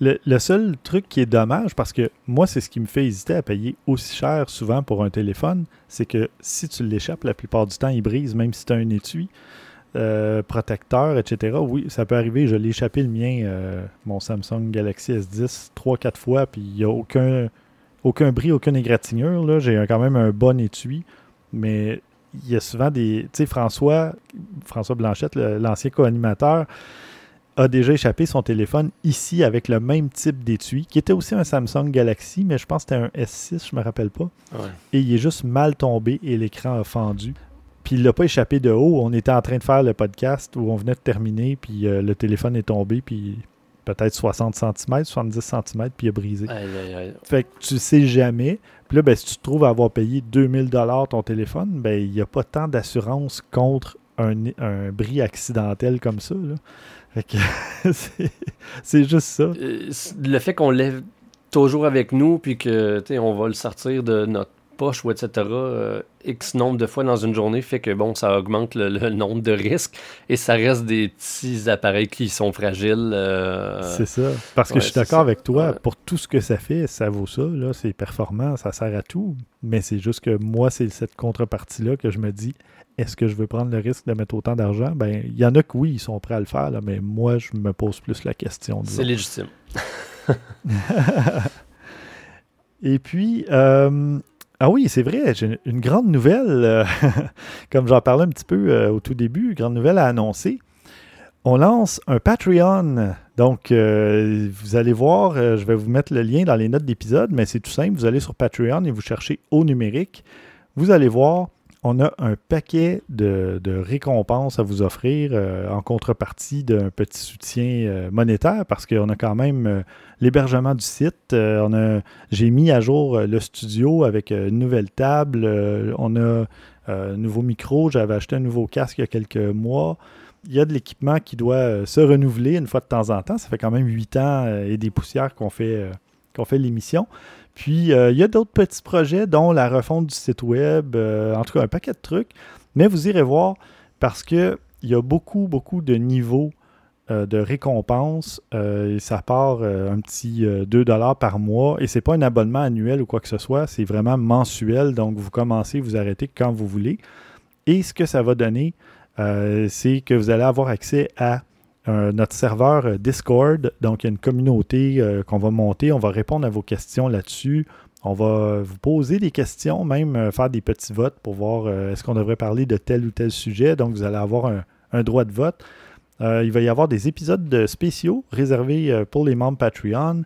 S1: Le seul truc qui est dommage, parce que moi, c'est ce qui me fait hésiter à payer aussi cher souvent pour un téléphone, c'est que si tu l'échappes, la plupart du temps, il brise, même si tu as un étui, euh, protecteur, etc. Oui, ça peut arriver. Je l'ai échappé le mien, euh, mon Samsung Galaxy S10, 3-4 fois, puis il n'y a aucun, aucun bris, aucune égratignure. là. J'ai quand même un bon étui, mais il y a souvent des... Tu sais, François, François Blanchette, l'ancien co-animateur, a déjà échappé son téléphone ici avec le même type d'étui, qui était aussi un Samsung Galaxy, mais je pense que c'était un S6, je me rappelle pas.
S2: Ouais.
S1: Et il est juste mal tombé et l'écran a fendu. Puis il l'a pas échappé de haut. On était en train de faire le podcast où on venait de terminer, puis euh, le téléphone est tombé, puis peut-être 60 cm, 70 cm, puis il a brisé.
S2: Aïe, aïe, aïe.
S1: Fait que tu sais jamais. Puis là, ben, si tu te trouves à avoir payé 2000 dollars ton téléphone, ben il n'y a pas tant d'assurance contre un, un bris accidentel comme ça. là. Fait que c'est- juste ça.
S2: Euh, le fait qu'on l'ait toujours avec nous, puis que, on va le sortir de notre poche ou etc., euh, X nombre de fois dans une journée, fait que, bon, ça augmente le, le nombre de risques, et ça reste des petits appareils qui sont fragiles. euh,
S1: C'est ça. Parce que
S2: ouais,
S1: je suis d'accord avec toi,
S2: Ouais.
S1: pour tout ce que ça fait, ça vaut ça. Là, c'est performant, ça sert à tout. Mais c'est juste que moi, c'est cette contrepartie-là que je me dis est-ce que je veux prendre le risque de mettre autant d'argent? Ben, il y en a que oui, ils sont prêts à le faire, là, mais moi, je me pose plus la question.
S2: c'est légitime.
S1: Et puis, euh, ah oui, c'est vrai, j'ai une grande nouvelle, euh, comme j'en parlais un petit peu euh, au tout début, grande nouvelle à annoncer. on lance un Patreon. Donc, euh, vous allez voir, je vais vous mettre le lien dans les notes d'épisode, mais c'est tout simple. Vous allez sur Patreon et vous cherchez au numérique. Vous allez voir, on a un paquet de, récompenses à vous offrir euh, en contrepartie d'un petit soutien monétaire parce qu'on a quand même l'hébergement du site. j'ai mis à jour le studio avec une nouvelle table. on a un nouveau micro. J'avais acheté un nouveau casque il y a quelques mois il y a de l'équipement qui doit euh, se renouveler une fois de temps en temps. Ça fait quand même huit ans euh, et des poussières qu'on fait, euh, qu'on fait l'émission. Puis, il y a d'autres petits projets, dont la refonte du site web, en tout cas un paquet de trucs. Mais vous irez voir parce qu'il y a beaucoup, beaucoup de niveaux de récompenses. ça part un petit 2 par mois. Et ce n'est pas un abonnement annuel ou quoi que ce soit. C'est vraiment mensuel. Donc, vous commencez, vous arrêtez quand vous voulez. Et ce que ça va donner, euh, c'est que vous allez avoir accès à euh, notre serveur euh, Discord. Donc, il y a une communauté qu'on va monter. On va répondre à vos questions là-dessus. On va vous poser des questions, même faire des petits votes pour voir est-ce qu'on devrait parler de tel ou tel sujet. Donc, vous allez avoir un, droit de vote. il va y avoir des épisodes spéciaux réservés pour les membres Patreon.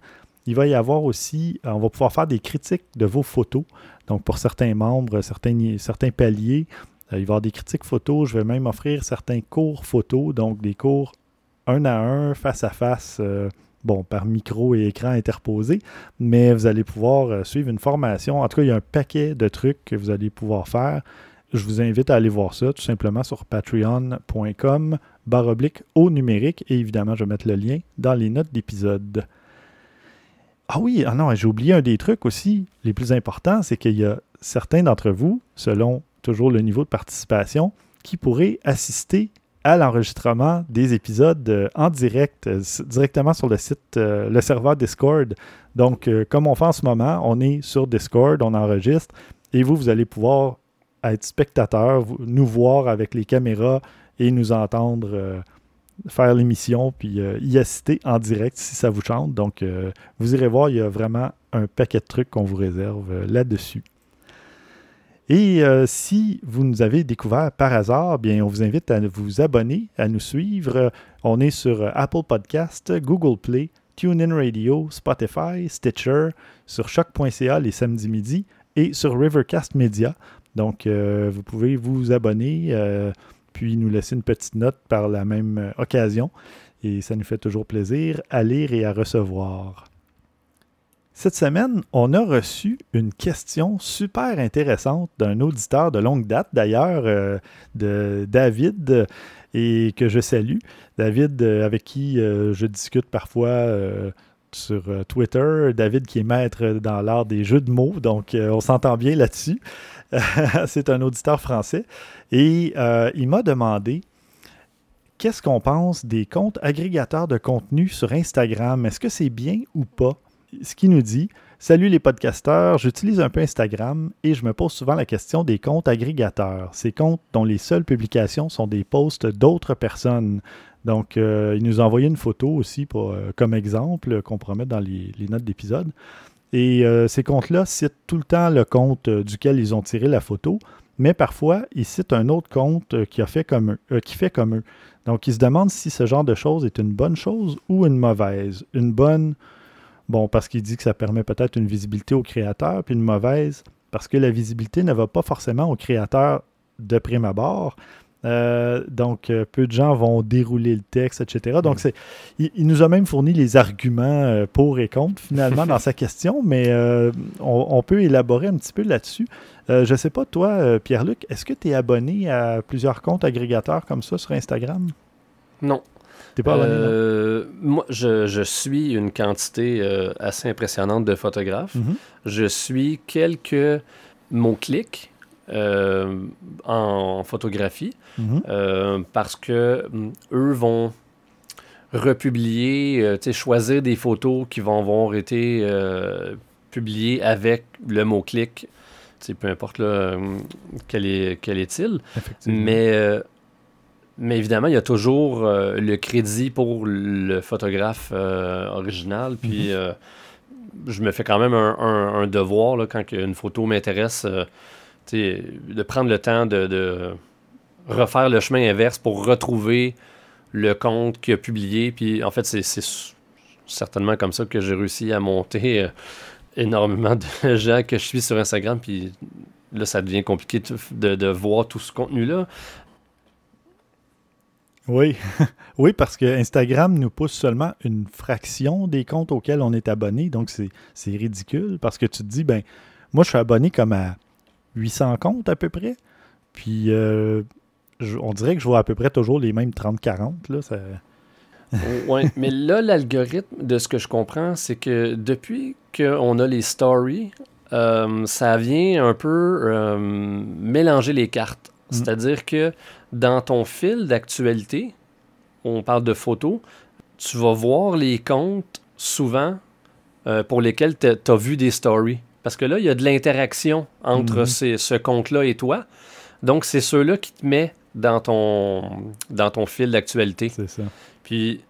S1: Il va y avoir aussi, on va pouvoir faire des critiques de vos photos. Donc, pour certains membres, certains, certains paliers, euh, il va y avoir des critiques photos. Je vais même offrir certains cours photos, donc des cours un à un, face à face, euh, bon, par micro et écran interposé, mais vous allez pouvoir euh, suivre une formation. En tout cas, il y a un paquet de trucs que vous allez pouvoir faire. Je vous invite à aller voir ça tout simplement sur patreon.com baroblique au numérique et évidemment, je vais mettre le lien dans les notes d'épisode. Ah oui, ah non, j'ai oublié un des trucs aussi, les plus importants, c'est qu'il y a certains d'entre vous, selon toujours le niveau de participation, qui pourrait assister à l'enregistrement des épisodes euh, en direct, euh, directement sur le site, euh, le serveur Discord. Donc, comme on fait en ce moment, on est sur Discord, on enregistre, et vous, vous allez pouvoir être spectateur, nous voir avec les caméras et nous entendre faire l'émission, puis y assister en direct si ça vous chante. Donc, vous irez voir, il y a vraiment un paquet de trucs qu'on vous réserve là-dessus. Et euh, si vous nous avez découvert par hasard, bien, on vous invite à vous abonner, à nous suivre. On est sur Apple Podcast, Google Play, TuneIn Radio, Spotify, Stitcher, sur choc.ca les samedis midi et sur Rivercast Media. Donc, euh, vous pouvez vous abonner, euh, puis nous laisser une petite note par la même occasion. Et ça nous fait toujours plaisir à lire et à recevoir. Cette semaine, on a reçu une question super intéressante d'un auditeur de longue date, d'ailleurs, euh, de David, et que je salue. David, euh, avec qui euh, je discute parfois sur Twitter. David qui est maître dans l'art des jeux de mots, donc on s'entend bien là-dessus. C'est un auditeur français. Et il m'a demandé qu'est-ce qu'on pense des comptes agrégateurs de contenu sur Instagram? Est-ce que c'est bien ou pas? Ce qui nous dit Salut les podcasteurs, j'utilise un peu Instagram et je me pose souvent la question des comptes agrégateurs, ces comptes dont les seules publications sont des posts d'autres personnes. Donc, euh, il nous a envoyé une photo aussi euh, comme exemple qu'on mettre dans les, notes d'épisode. Et euh, ces comptes-là citent tout le temps le compte duquel ils ont tiré la photo, mais parfois, ils citent un autre compte qui, fait comme qui fait comme eux. Donc, ils se demandent si ce genre de choses est une bonne chose ou une mauvaise. Une bonne Bon, parce qu'il dit que ça permet peut-être une visibilité au créateur, puis une mauvaise, parce que la visibilité ne va pas forcément au créateur de prime abord. Euh, donc, euh, peu de gens vont dérouler le texte, etc. Donc, mm. c'est, il, nous a même fourni les arguments euh, pour et contre, finalement, dans sa question, mais on, peut élaborer un petit peu là-dessus. je ne sais pas, toi, Pierre-Luc, est-ce que tu es abonné à plusieurs comptes agrégateurs comme ça sur Instagram?
S2: Non, euh, moi, je, suis une quantité euh, assez impressionnante de photographes. Mhm. Je suis quelques mots-clics euh, en, photographie mhm. parce que mm, eux vont republier, choisir des photos qui vont avoir été publiées avec le mot-clic. Peu importe là, quel est-il. Mais mais évidemment, il y a toujours euh, le crédit pour le photographe euh, original. Puis mhm. euh, je me fais quand même un, devoir là, quand une photo m'intéresse, de prendre le temps de, refaire le chemin inverse pour retrouver le compte qui a publié. Puis en fait, c'est certainement comme ça que j'ai réussi à monter énormément de gens que je suis sur Instagram. Puis là, ça devient compliqué de, de voir tout ce contenu-là.
S1: Oui, oui, parce que Instagram nous pousse seulement une fraction des comptes auxquels on est abonné. Donc, c'est ridicule parce que tu te dis, ben, moi, je suis abonné comme à 800 comptes à peu près. Puis, euh, on dirait que je vois à peu près toujours les mêmes 30-40. Là,
S2: oui, mais là, l'algorithme, de ce que je comprends, c'est que depuis qu'on a les stories, euh, ça vient un peu euh, mélanger les cartes. Mm. C'est-à-dire que dans ton fil d'actualité, on parle de photos, tu vas voir les comptes souvent euh, pour lesquels tu as vu des stories. Parce que là, il y a de l'interaction entre mhm. ce compte-là et toi. Donc, c'est ceux-là qui te met dans ton, dans ton fil d'actualité.
S1: C'est ça.
S2: Puis,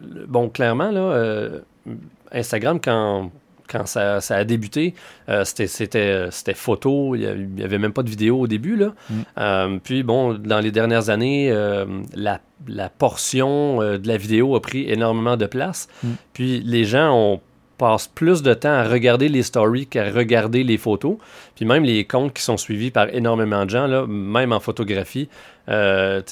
S2: bon, clairement, là, euh, Instagram, quand quand ça, a débuté, euh, c'était photo, il n'y avait même pas de vidéo au début. Là. Mm. Euh, puis bon, dans les dernières années, euh, la, portion de la vidéo a pris énormément de place. Mm. Puis les gens ont passent plus de temps à regarder les stories qu'à regarder les photos. Puis même les comptes qui sont suivis par énormément de gens, là, même en photographie, il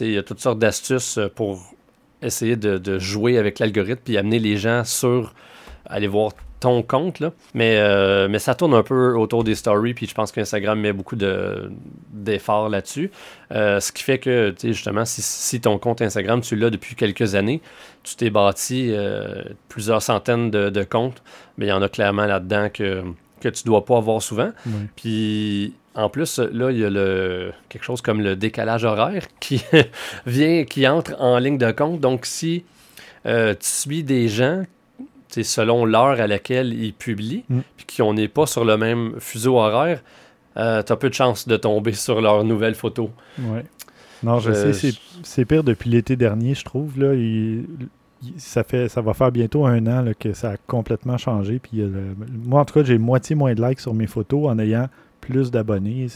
S2: y a toutes sortes d'astuces pour essayer de, de jouer avec l'algorithme puis amener les gens sur aller voir ton compte, là. Mais, euh, mais ça tourne un peu autour des stories, puis je pense qu'Instagram met beaucoup d'efforts là-dessus. Euh, ce qui fait que, tu sais, justement, si, ton compte Instagram, tu l'as depuis quelques années, tu t'es bâti euh, plusieurs centaines de, comptes, mais il y en a clairement là-dedans que, que tu dois pas avoir souvent. Puis en plus, là, il y a le, quelque chose comme le décalage horaire qui vient, qui entre en ligne de compte. Donc, si tu suis des gens selon l'heure à laquelle ils publient, mm. puis qu'on n'est pas sur le même fuseau horaire, euh, tu as peu de chances de tomber sur leurs nouvelles photos.
S1: Ouais. Non, je, sais, c'est pire depuis l'été dernier, je trouve. Là, ça, fait, ça va faire bientôt un an que ça a complètement changé. Puis, moi, en tout cas, j'ai moitié moins de likes sur mes photos en ayant plus d'abonnés.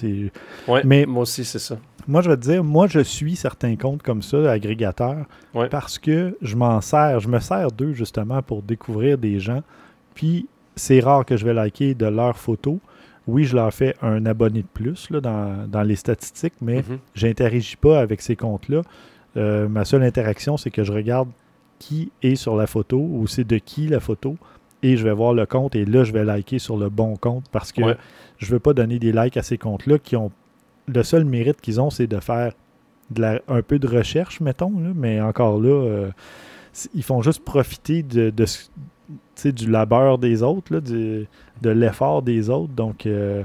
S2: Mais moi aussi, c'est ça.
S1: Moi, je vais te dire, moi, je suis certains comptes comme ça, agrégateurs, parce que je m'en sers, je me sers d'eux justement pour découvrir des gens. Puis, c'est rare que je vais liker de leurs photos. Oui, je leur fais un abonné de plus là, dans, les statistiques, mais mm-hmm. je n'interagis pas avec ces comptes-là. Euh, ma seule interaction, c'est que je regarde qui est sur la photo ou c'est de qui la photo et je vais voir le compte et là, je vais liker sur le bon compte parce que je ne veux pas donner des likes à ces comptes-là qui ont. Le seul mérite qu'ils ont, c'est de faire de un peu de recherche, mettons, mais encore là, euh, ils font juste profiter de, du labeur des autres, de l'effort des autres. Donc, euh,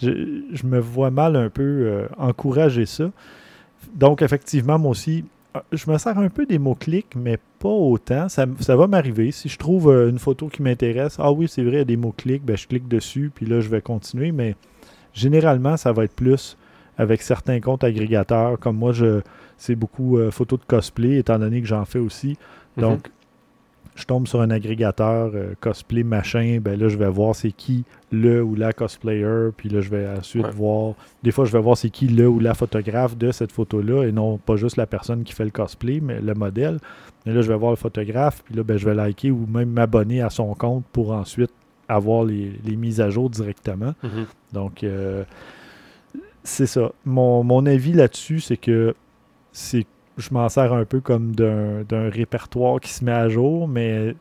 S1: je, me vois mal un peu euh, encourager ça. Donc, effectivement, moi aussi, je me sers un peu des mots-clics, mais pas autant. Ça, va m'arriver. Si je trouve euh, une photo qui m'intéresse, ah oui, c'est vrai, il y a des mots-clics, ben, je clique dessus, puis là, je vais continuer. Mais généralement, ça va être plus avec certains comptes agrégateurs. Comme moi, je c'est beaucoup euh, photos de cosplay, étant donné que j'en fais aussi. Mm-hmm. Donc, je tombe sur un agrégateur euh, cosplay machin, ben là je vais voir c'est qui le ou la cosplayer, puis là je vais ensuite voir, des fois je vais voir c'est qui le ou la photographe de cette photo-là, et non pas juste la personne qui fait le cosplay, mais le modèle. Mais là je vais voir le photographe, puis là ben, je vais liker ou même m'abonner à son compte pour ensuite avoir les, mises à jour directement.
S2: Mm-hmm.
S1: Donc euh, c'est ça. Mon, mon avis là-dessus, c'est que c'est je m'en sers un peu comme d'un répertoire qui se met à jour, mais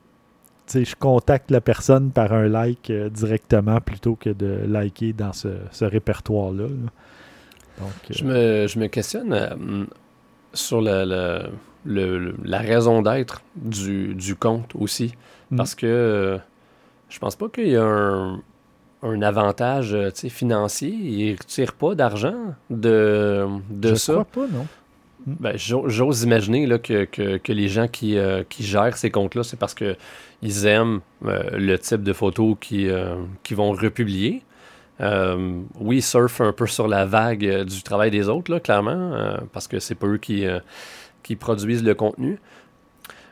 S1: je contacte la personne par un like euh, directement plutôt que de liker dans ce, répertoire-là.
S2: Euh, je, me, je, me, questionne euh, sur la raison d'être du, du, compte aussi. Hmm. Parce que je pense pas qu'il y a un, un avantage financier. Il ne retire pas d'argent de, de ça.
S1: Je crois pas, non.
S2: Ben, J'ose imaginer là, que, que, les gens qui, euh, qui gèrent ces comptes-là, c'est parce qu'ils aiment euh, le type de photos qu'ils euh, vont republier. oui, ils surfent un peu sur la vague du travail des autres, là, clairement, parce que c'est pas eux qui, qui produisent le contenu.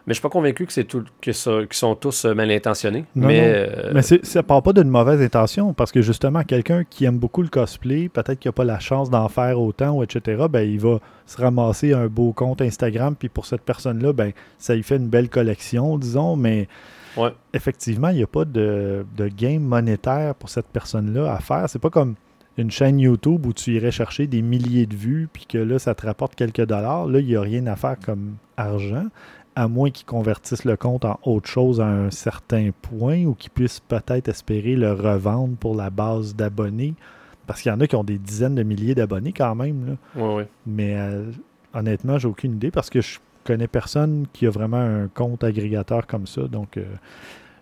S2: Mais je suis pas convaincu que c'est tout que ça, qu'ils sont tous euh, mal intentionnés.
S1: Non,
S2: mais
S1: non.
S2: euh,
S1: Mais c'est- ça part pas d'une mauvaise intention, parce que justement, quelqu'un qui aime beaucoup le cosplay, peut-être qu'il n'a pas la chance d'en faire autant, ou etc., ben, il va se ramasser un beau compte Instagram, puis pour cette personne-là, ben, ça lui fait une belle collection, disons, mais
S2: Ouais.
S1: effectivement, il n'y a pas de, de gain monétaire pour cette personne-là à faire. C'est pas comme une chaîne YouTube où tu irais chercher des milliers de vues, puis que là, ça te rapporte quelques dollars. Là, il n'y a rien à faire comme argent, à moins qu'ils convertissent le compte en autre chose à un certain point, ou qu'ils puissent peut-être espérer le revendre pour la base d'abonnés. Parce qu'il y en a qui ont des dizaines de milliers d'abonnés quand même. Là.
S2: ouais, ouais.
S1: Mais euh, honnêtement, j'ai aucune idée parce que je connais personne qui a vraiment un compte agrégateur comme ça. Donc, euh,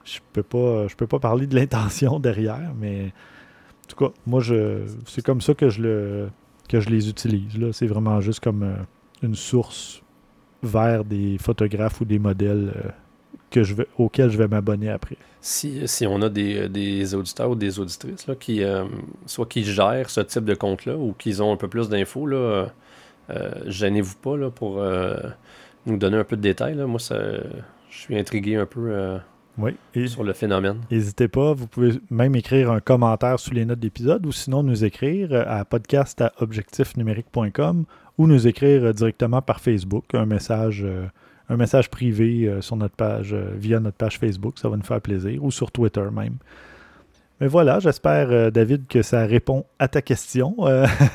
S1: je peux pas, je peux pas parler de l'intention derrière, mais en tout cas, moi, je, c'est comme ça que je le, que je les utilise. C'est vraiment juste comme euh, une source vers des photographes ou des modèles euh, que je vais, auxquels je vais m'abonner après.
S2: Si, si on a des, des auditeurs ou des auditrices là, qui, euh, soit qui gèrent ce type de compte-là ou qui ont un peu plus d'infos, là, euh, euh, gênez-vous pas là, pour euh, nous donner un peu de détails. Là. Moi, ça, je suis intrigué un peu euh,
S1: Oui. Et
S2: sur le phénomène.
S1: N'hésitez pas, vous pouvez même écrire un commentaire sous les notes d'épisode ou sinon nous écrire euh, à podcast à objectifnumérique.com ou nous écrire euh, directement par Facebook, un message, euh, un message privé euh, sur notre page, via notre page Facebook, ça va nous faire plaisir, ou sur Twitter même. Mais voilà, j'espère, David, que ça répond à ta question.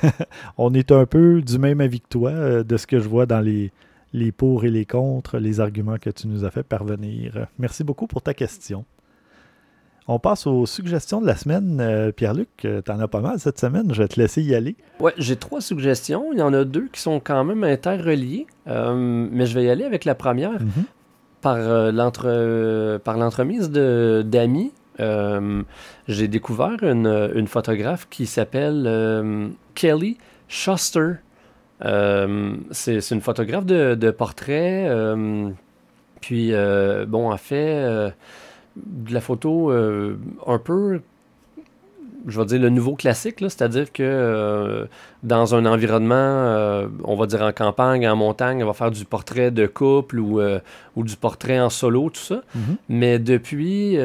S1: On est un peu du même avis que toi de ce que je vois dans les, les pour et les contre, les arguments que tu nous as fait parvenir. Merci beaucoup pour ta question. On passe aux suggestions de la semaine. Euh, Pierre-Luc, tu t'en as pas mal cette semaine. Je vais te laisser y aller.
S2: Ouais, j'ai trois suggestions. Il y en a deux qui sont quand même interreliées. Euh, mais je vais y aller avec la première. Par euh, l'entre- euh, par l'entremise de- d'amis, euh, j'ai découvert une, une photographe qui s'appelle euh, Kelly Schuster. Euh, c'est c'est une photographe de, de portrait. euh, puis, euh, bon, elle fait euh, de la photo euh, un peu, je vais dire, le nouveau classique, là, c'est-à-dire que euh, dans un environnement, euh, on va dire en campagne, en montagne, on va faire du portrait de couple ou, ou du portrait en solo, tout ça.
S1: Mhm.
S2: Mais depuis,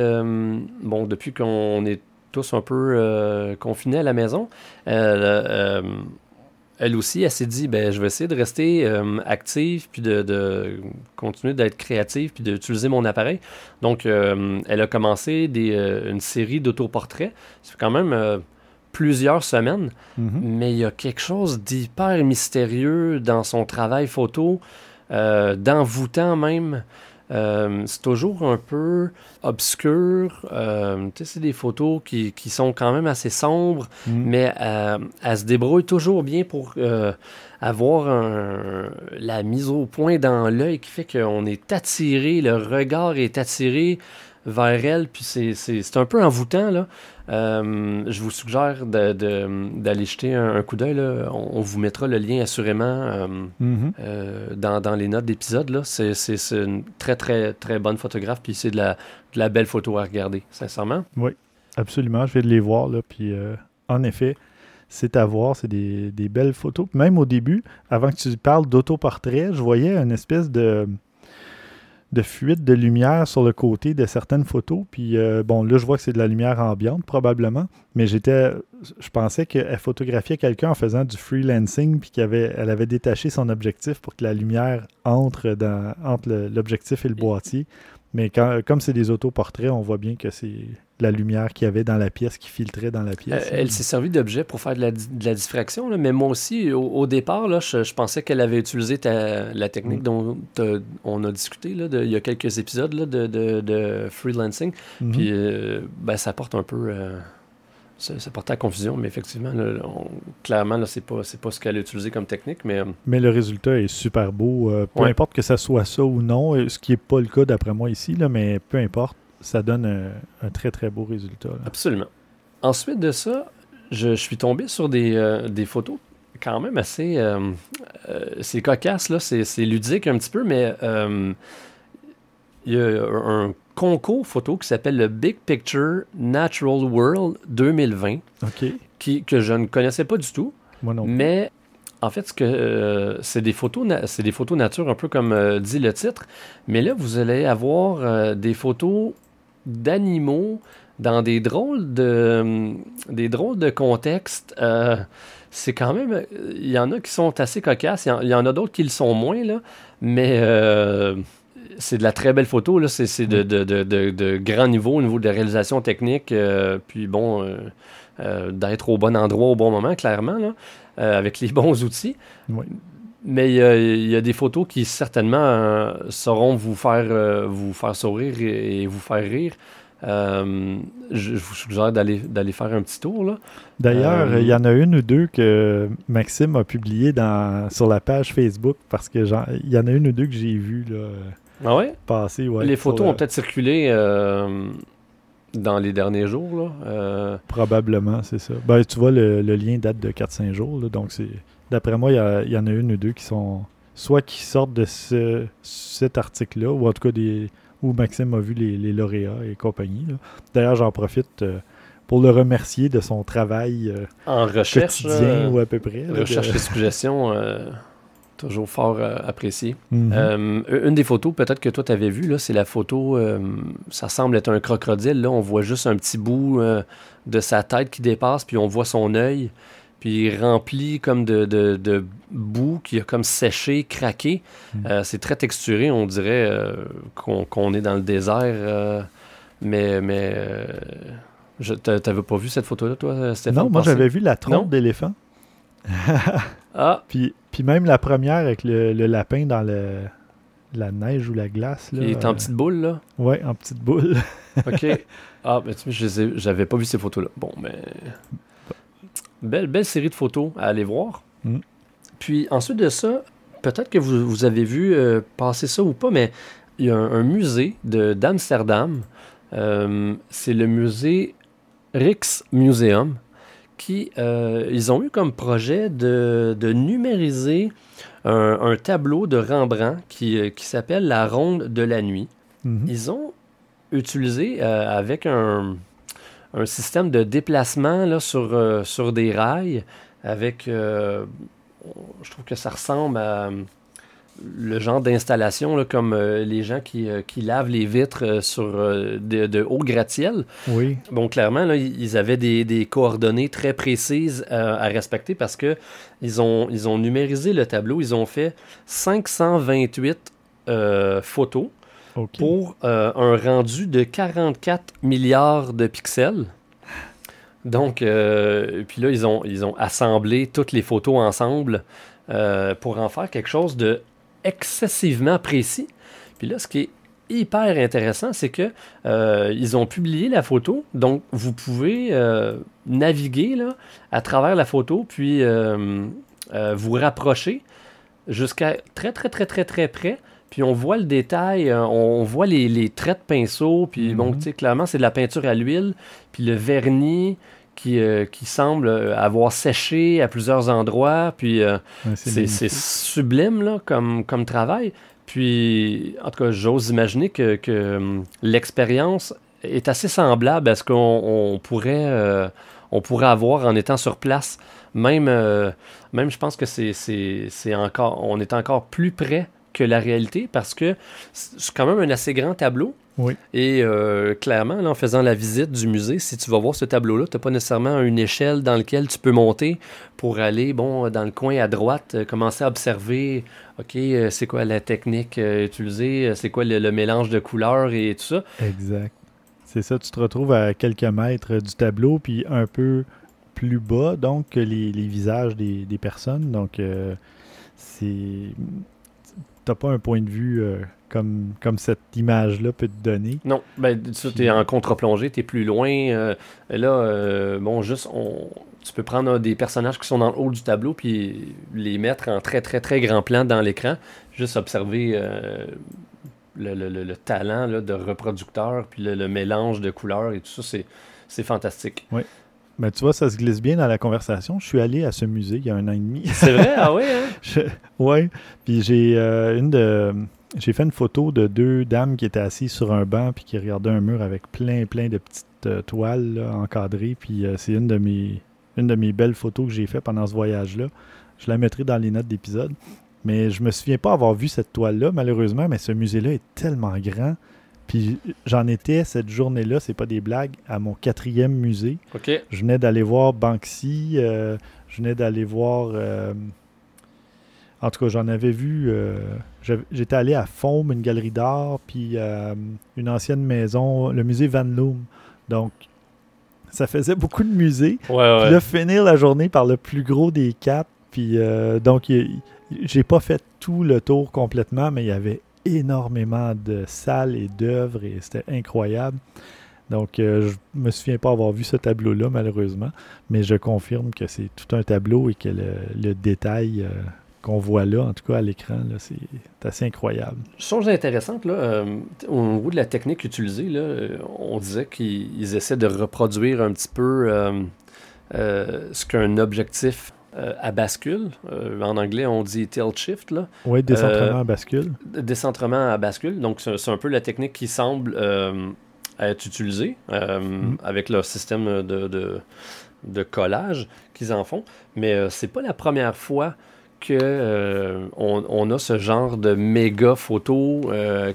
S2: bon, depuis qu'on est tous un peu confinés à la maison, elle, aussi, elle s'est dit, ben, je vais essayer de rester euh, active, puis de, de continuer d'être créative, puis d'utiliser mon appareil. Donc, euh, elle a commencé des, euh, une série d'autoportraits. Ça fait quand même plusieurs semaines.
S1: Mhm.
S2: Mais il y a quelque chose d'hyper mystérieux dans son travail photo, d'envoûtant même. Euh, c'est toujours un peu obscur. Euh, tu sais, c'est des photos qui, qui sont quand même assez sombres,
S1: Mhm.
S2: mais euh, elle se débrouille toujours bien pour euh, avoir un- la mise au point dans l'œil qui fait qu'on est attiré, le regard est attiré vers elle, puis c'est un peu envoûtant, là. Euh, je vous suggère d'aller jeter un, un coup d'œil. On, on vous mettra le lien assurément euh,
S1: Mhm.
S2: euh, dans, dans les notes d'épisode. C'est une très, très, très bonne photographe, puis c'est de la, de la belle photo à regarder, sincèrement.
S1: Absolument, je vais les voir. Là, puis, en effet, c'est à voir. C'est des, des belles photos. Même au début, avant que tu parles d'autoportrait, je voyais une espèce de, de fuite de lumière sur le côté de certaines photos. Puis, euh, bon, là, je vois que c'est de la lumière ambiante, probablement. Mais j'étais. Je pensais qu'elle photographiait quelqu'un en faisant du freelancing, puis qu'elle avait, elle avait détaché son objectif pour que la lumière entre, dans, entre l'objectif et le boîtier. Mais quand, comme c'est des autoportraits, on voit bien que c'est la lumière qu'il y avait dans la pièce qui filtrait dans la
S2: Euh,
S1: pièce.
S2: elle s'est servie d'objet pour faire de la, de la diffraction, là, mais moi aussi, au, au départ, là, je, je pensais qu'elle avait utilisé ta- la technique
S1: Mm.
S2: dont on a discuté là, de- il y a quelques épisodes de, de- de freelancing.
S1: Mhm.
S2: Puis euh, ben, ça porte un peu. euh, ça, ça porte à confusion, mais effectivement, là, on- clairement, là, c'est pas, ce qu'elle a utilisé comme technique, mais euh,
S1: Mais le résultat est super beau. euh, peu
S2: Ouais.
S1: importe que ça soit ça ou non, euh, ce qui n'est pas le cas d'après moi ici, là, mais peu importe, ça donne un, un très très beau résultat. là.
S2: absolument. Ensuite de ça, je, je suis tombé sur des, euh, des photos quand même assez. euh, c'est cocasse, là, c'est, ludique un petit peu, mais il y a un concours photo qui s'appelle le Big Picture Natural World 2020,
S1: OK.
S2: qui, que je ne connaissais pas du tout.
S1: Moi non.
S2: Mais en fait, ce que euh, c'est des photos, c'est des photos nature, un peu comme euh, dit le titre. Mais là, vous allez avoir euh, des photos d'animaux dans des drôles de, des drôles de contextes. C'est quand même, il y en a qui sont assez cocasses, il y y en a d'autres qui le sont moins là. Mais c'est de la très belle photo là. C'est, c'est de, de, de, de, grand niveau au niveau de la réalisation technique. euh, puis bon. euh, euh, d'être au bon endroit au bon moment, clairement, là, avec les bons outils.
S1: Oui.
S2: Mais il y, a- il y a des photos qui certainement sauront vous faire, vous faire sourire et, et vous faire rire. Euh, je, vous suggère d'aller, d'aller faire un petit tour. Là.
S1: D'ailleurs,
S2: Euh,
S1: il y en a une ou deux que Maxime a publié dans, sur la page Facebook parce que il y en a une ou deux que j'ai vues là,
S2: Ah ouais? les photos ont peut-être circulé euh, dans les derniers jours. Là. Euh,
S1: Probablement, c'est ça. Ben, tu vois, le, le lien date de 4-5 jours. là, donc, c'est d'après moi, il y, en a une ou deux qui sont soit qui sortent de ce, cet article-là, ou en tout cas des où Maxime a vu les, les lauréats et compagnie. D'ailleurs, j'en profite euh, pour le remercier de son travail euh,
S2: en recherche,
S1: quotidien
S2: euh,
S1: ou à peu près.
S2: recherche et suggestions, euh, toujours fort euh, apprécié.
S1: Mhm.
S2: Euh, une des photos, peut-être que toi, tu avais vu, là, c'est la photo, euh, ça semble être un crocodile. Là, on voit juste un petit bout de sa tête qui dépasse, puis on voit son œil, puis rempli comme de, de, de boue qui a comme séché, craqué.
S1: Mm.
S2: Euh, c'est très texturé, on dirait qu'on est dans le désert. mais mais t'avais pas vu cette photo-là, toi, Stéphane?
S1: non, moi j'avais vu la trompe d'éléphant.
S2: Ah,
S1: Puis, puis même la première avec le, le lapin dans le, la neige ou la glace. Là,
S2: il est en
S1: euh,
S2: petite boule, là?
S1: Ouais, en petite boule.
S2: OK. Ah, ben tu ai- j'avais pas vu ces photos-là. Bon, mais. Belle, belle série de photos à aller voir.
S1: Mm.
S2: Puis ensuite de ça, peut-être que vous, vous avez vu euh, passer ça ou pas, mais il y a un, un musée d'Amsterdam. Euh, c'est le musée Rijksmuseum euh, ils ont eu comme projet de, de numériser un, un tableau de Rembrandt qui, euh, qui s'appelle La Ronde de la Nuit.
S1: Mhm.
S2: Ils ont utilisé euh, avec un, un système de déplacement là, sur, euh, sur des rails, avec, je trouve que ça ressemble à le genre d'installation comme euh, les gens qui, euh, qui lavent les vitres euh, sur de, de hauts gratte-ciel.
S1: Oui.
S2: Bon, clairement, là, ils avaient des, des coordonnées très précises à respecter parce que ils ont, ils ont numérisé le tableau. Ils ont fait 528 euh, photos pour un rendu de 44 milliards de pixels. Donc, euh, puis là, ils ont, ils ont assemblé toutes les photos ensemble euh, pour en faire quelque chose de excessivement précis. Puis là, ce qui est hyper intéressant, c'est que euh, ils ont publié la photo, donc vous pouvez euh, naviguer là, à travers la photo, puis euh, vous rapprocher jusqu'à très très très très très près. Puis on voit le détail, on voit les, les traits de pinceau, puis bon,
S1: Mhm.
S2: tu sais, clairement, c'est de la peinture à l'huile, puis le vernis qui, euh, qui semble euh, avoir séché à plusieurs endroits, puis euh,
S1: Ouais,
S2: c'est sublime là, comme, comme travail. Puis, en tout cas, j'ose imaginer que, que, hum, l'expérience est assez semblable à ce qu'on on pourrait, euh, on pourrait avoir en étant sur place. Même, même je pense que c'est encore, on est encore plus près que la réalité parce que c'est quand même un assez grand tableau.
S1: Oui.
S2: Et euh, clairement, là, en faisant la visite du musée, si tu vas voir ce tableau-là, tu n'as pas nécessairement une échelle dans laquelle tu peux monter pour aller, bon, dans le coin à droite, euh, commencer à observer, OK, euh, c'est quoi la technique euh, utilisée, c'est quoi le, le mélange de couleurs et tout ça.
S1: Exact. C'est ça, tu te retrouves à quelques mètres du tableau, puis un peu plus bas, donc, que les, les visages des, des personnes. Donc, c'est. T'as pas un point de vue euh, comme, comme cette image-là peut te donner.
S2: Non, ben, ça, tu es en contre-plongée, tu es plus loin. euh, là, euh, bon, juste, on, tu peux prendre des personnages qui sont dans le haut du tableau puis les mettre en très, très, très grand plan dans l'écran. Juste observer euh, le, le- le- le talent là, de reproducteur, puis le, mélange de couleurs et tout ça, c'est, c'est fantastique.
S1: Mais tu vois, ça se glisse bien dans la conversation. Je suis allé à ce musée il y a un an et demi.
S2: C'est vrai? Ah oui, hein?
S1: Je- ouais. Puis j'ai euh, une de. J'ai fait une photo de deux dames qui étaient assises sur un banc puis qui regardaient un mur avec plein, plein de petites euh, toiles là, encadrées. Puis euh, c'est une de mes une de mes belles photos que j'ai fait pendant ce voyage-là. Je la mettrai dans les notes d'épisode. Mais je me souviens pas avoir vu cette toile-là, malheureusement, mais ce musée-là est tellement grand. Puis j'en étais cette journée-là, c'est pas des blagues, à mon quatrième musée.
S2: OK.
S1: Je venais d'aller voir Banksy, euh, je venais d'aller voir. euh, en tout cas, j'en avais vu. euh, J'étais allé à Faume, une galerie d'art, puis une ancienne maison, le musée Van Loom. Donc, ça faisait beaucoup de musées.
S2: Ouais, ouais.
S1: Puis là, finir la journée par le plus gros des quatre. Puis donc, j'ai pas fait tout le tour complètement, mais il y avait énormément de salles et d'œuvres et c'était incroyable. Donc, euh, je me souviens pas avoir vu ce tableau-là, malheureusement, mais je confirme que c'est tout un tableau et que le, détail euh, qu'on voit là, en tout cas à l'écran, c'est assez incroyable.
S2: Chose intéressante, là, euh, au niveau de la technique utilisée, là, on disait qu'ils ils essaient de reproduire un petit peu ce qu'un objectif euh, à bascule. euh, en anglais, on dit tilt shift, là.
S1: Oui, décentrement
S2: Euh,
S1: à bascule.
S2: décentrement à bascule. Donc, c'est un peu la technique qui semble être utilisée
S1: Mhm.
S2: avec leur système de, de, de collage qu'ils en font. Mais c'est pas la première fois que on, on a ce genre de méga photo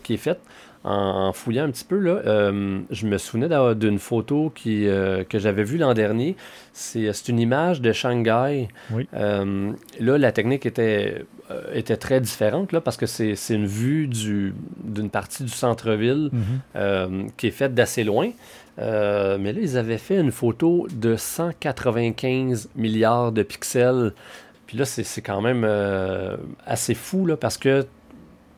S2: qui est faite. En, en fouillant un petit peu, là, euh, je me souvenais d'une photo qui, euh, que j'avais vue l'an dernier. C'est c'est une image de Shanghai.
S1: Oui.
S2: Euh, là, la technique était, euh, était très différente là, parce que c'est une vue du- d'une partie du centre-ville
S1: Mhm.
S2: euh, qui est faite d'assez loin. Euh, mais là, ils avaient fait une photo de 195 milliards de pixels. Puis là, c'est quand même euh, assez fou là, parce que,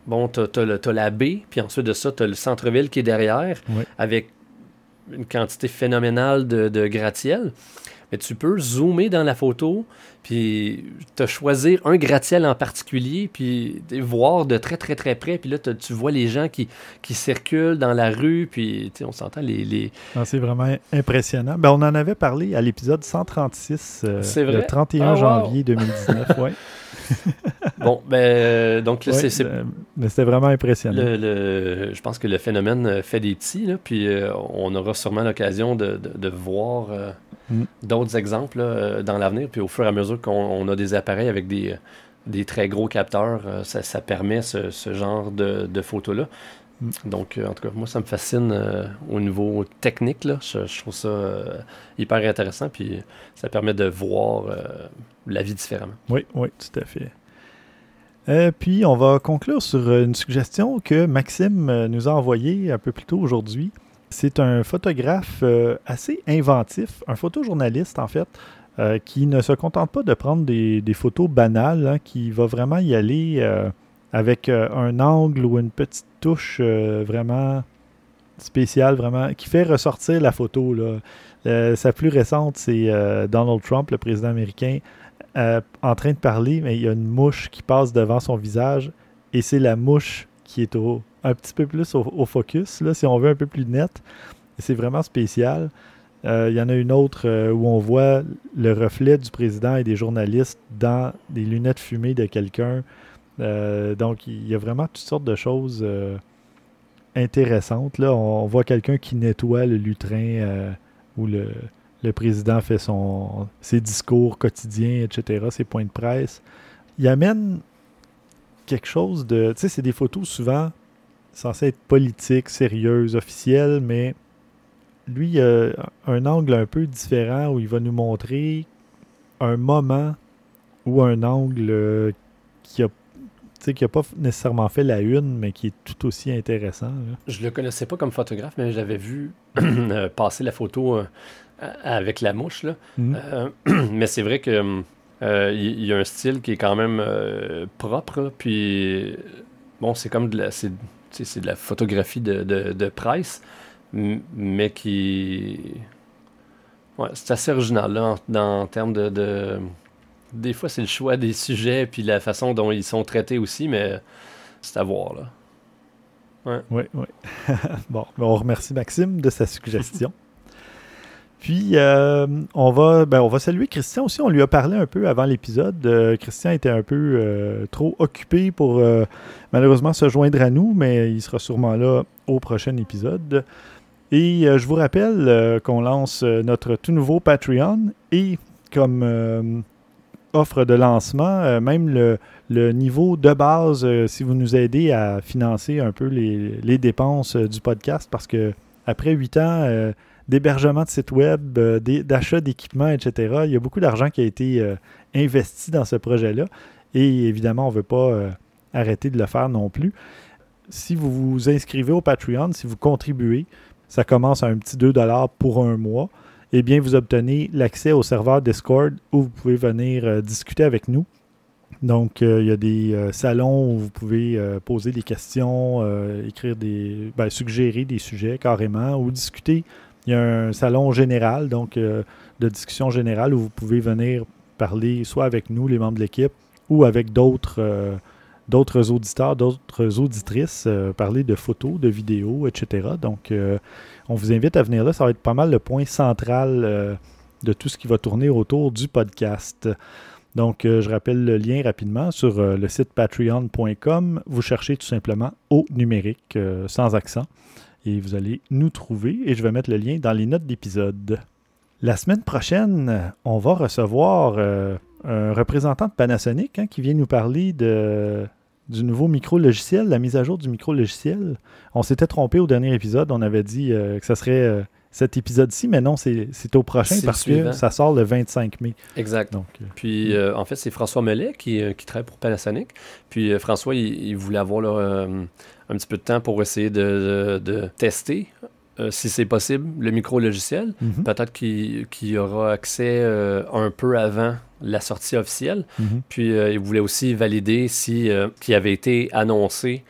S2: bon, t'as as, la baie, puis ensuite de ça, t'as le centre-ville qui est derrière, avec une quantité phénoménale de, de gratte-ciel. Mais tu peux zoomer dans la photo, puis te choisir un gratte-ciel en particulier, puis voir de très très très près. Puis là, tu vois les gens qui, qui circulent dans la rue, puis on s'entend les, les,
S1: Ah, c'est vraiment impressionnant. Ben, on en avait parlé à l'épisode 136, euh, le
S2: vrai?
S1: 31
S2: Ah, wow.
S1: janvier 2019. ouais.
S2: Bon, ben, euh, donc là,
S1: Ouais,
S2: c'est-
S1: euh, mais c'était vraiment impressionnant.
S2: Le, le- je pense que le phénomène euh, fait des petits, là, puis euh, on aura sûrement l'occasion de, de- de voir euh,
S1: Mm.
S2: d'autres exemples là, dans l'avenir. Puis au fur et à mesure qu'on on a des appareils avec des, des très gros capteurs, ça, ça permet ce, ce genre de, de photos-là.
S1: Mm.
S2: Donc, euh, en tout cas, moi, ça me fascine euh, au niveau technique. Là. Je, trouve ça euh, hyper intéressant, puis ça permet de voir la vie différemment.
S1: Oui, oui, tout à fait. Puis, on va conclure sur une suggestion que Maxime nous a envoyée un peu plus tôt aujourd'hui. C'est un photographe assez inventif, un photojournaliste en fait, qui ne se contente pas de prendre des, photos banales, hein, qui va vraiment y aller avec euh, un angle ou une petite touche euh, vraiment spéciale, vraiment, qui fait ressortir la photo. Là. Euh, sa plus récente, c'est Donald Trump, le président américain, en train de parler, mais il y a une mouche qui passe devant son visage et c'est la mouche qui est au, un petit peu plus au, focus, là, si on veut un peu plus net. Et C'est vraiment spécial. Il y en a une autre où on voit le reflet du président et des journalistes dans des lunettes fumées de quelqu'un. Euh, donc, il y a vraiment toutes sortes de choses euh, intéressantes. Là, on, voit quelqu'un qui nettoie le lutrin euh, où le, le président fait son, ses discours quotidiens, etc., ses points de presse. Il amène quelque chose de... Tu sais, c'est des photos souvent censées être politiques, sérieuses, officielles, mais lui, il a un angle un peu différent où il va nous montrer un moment ou un angle qui a qui n'a pas nécessairement fait la une, mais qui est tout aussi intéressant. là.
S2: Je le connaissais pas comme photographe, mais j'avais vu euh, passer la photo euh, avec la mouche. Là.
S1: Mhm.
S2: Euh, mais c'est vrai que euh, il il y, a un style qui est quand même euh, propre. là, puis bon, c'est comme de la, c'est, de la photographie de, de, de m- mais qui, ouais, c'est assez original là, en termes de, de- des fois c'est le choix des sujets puis la façon dont ils sont traités aussi, mais c'est à voir là.
S1: Oui, oui. bon, ben, on remercie Maxime de sa suggestion. Puis, euh, on, va, ben, on va saluer Christian aussi. On lui a parlé un peu avant l'épisode. Euh, Christian était un peu euh, trop occupé pour malheureusement se joindre à nous, mais il sera sûrement là au prochain épisode. Et je vous rappelle qu'on lance notre tout nouveau Patreon et comme offre de lancement, même le, niveau de base, si vous nous aidez à financer un peu les, dépenses du podcast, parce que après huit ans d'hébergement de site web, d'achat d'équipements, etc., il y a beaucoup d'argent qui a été investi dans ce projet-là. Et évidemment, on ne veut pas arrêter de le faire non plus. Si vous vous inscrivez au Patreon, si vous contribuez, ça commence à un petit 2 pour un mois, eh bien, vous obtenez l'accès au serveur Discord où vous pouvez venir euh, discuter avec nous. Donc, euh, il y a des euh, salons où vous pouvez poser des questions, écrire des. Ben, suggérer des sujets carrément, ou discuter. Il y a un salon général, donc de discussion générale, où vous pouvez venir parler soit avec nous, les membres de l'équipe, ou avec d'autres d'autres auditeurs, d'autres auditrices, euh, parler de photos, de vidéos, etc. Donc, euh, on vous invite à venir là. Ça va être pas mal le point central euh, de tout ce qui va tourner autour du podcast. Donc, je rappelle le lien rapidement sur le site patreon.com. Vous cherchez tout simplement au numérique sans accent et vous allez nous trouver et je vais mettre le lien dans les notes d'épisode. La semaine prochaine, on va recevoir un représentant de Panasonic hein, qui vient nous parler de du nouveau micro-logiciel, la mise à jour du micro-logiciel. On s'était trompé au dernier épisode. On avait dit euh, que ça serait euh, cet épisode-ci, mais non, c'est au prochain parce que ça sort le 25 mai.
S2: Exact. Donc, euh, Puis, en fait, c'est François Mellet qui, qui, travaille pour Panasonic. Puis, François, il, voulait avoir un petit peu de temps pour essayer de, de tester si c'est possible, le micro-logiciel. Mhm. Peut-être qu'il y aura accès un peu avant la sortie officielle. Mhm. Puis euh, il voulait aussi valider si euh, qui avait été annoncé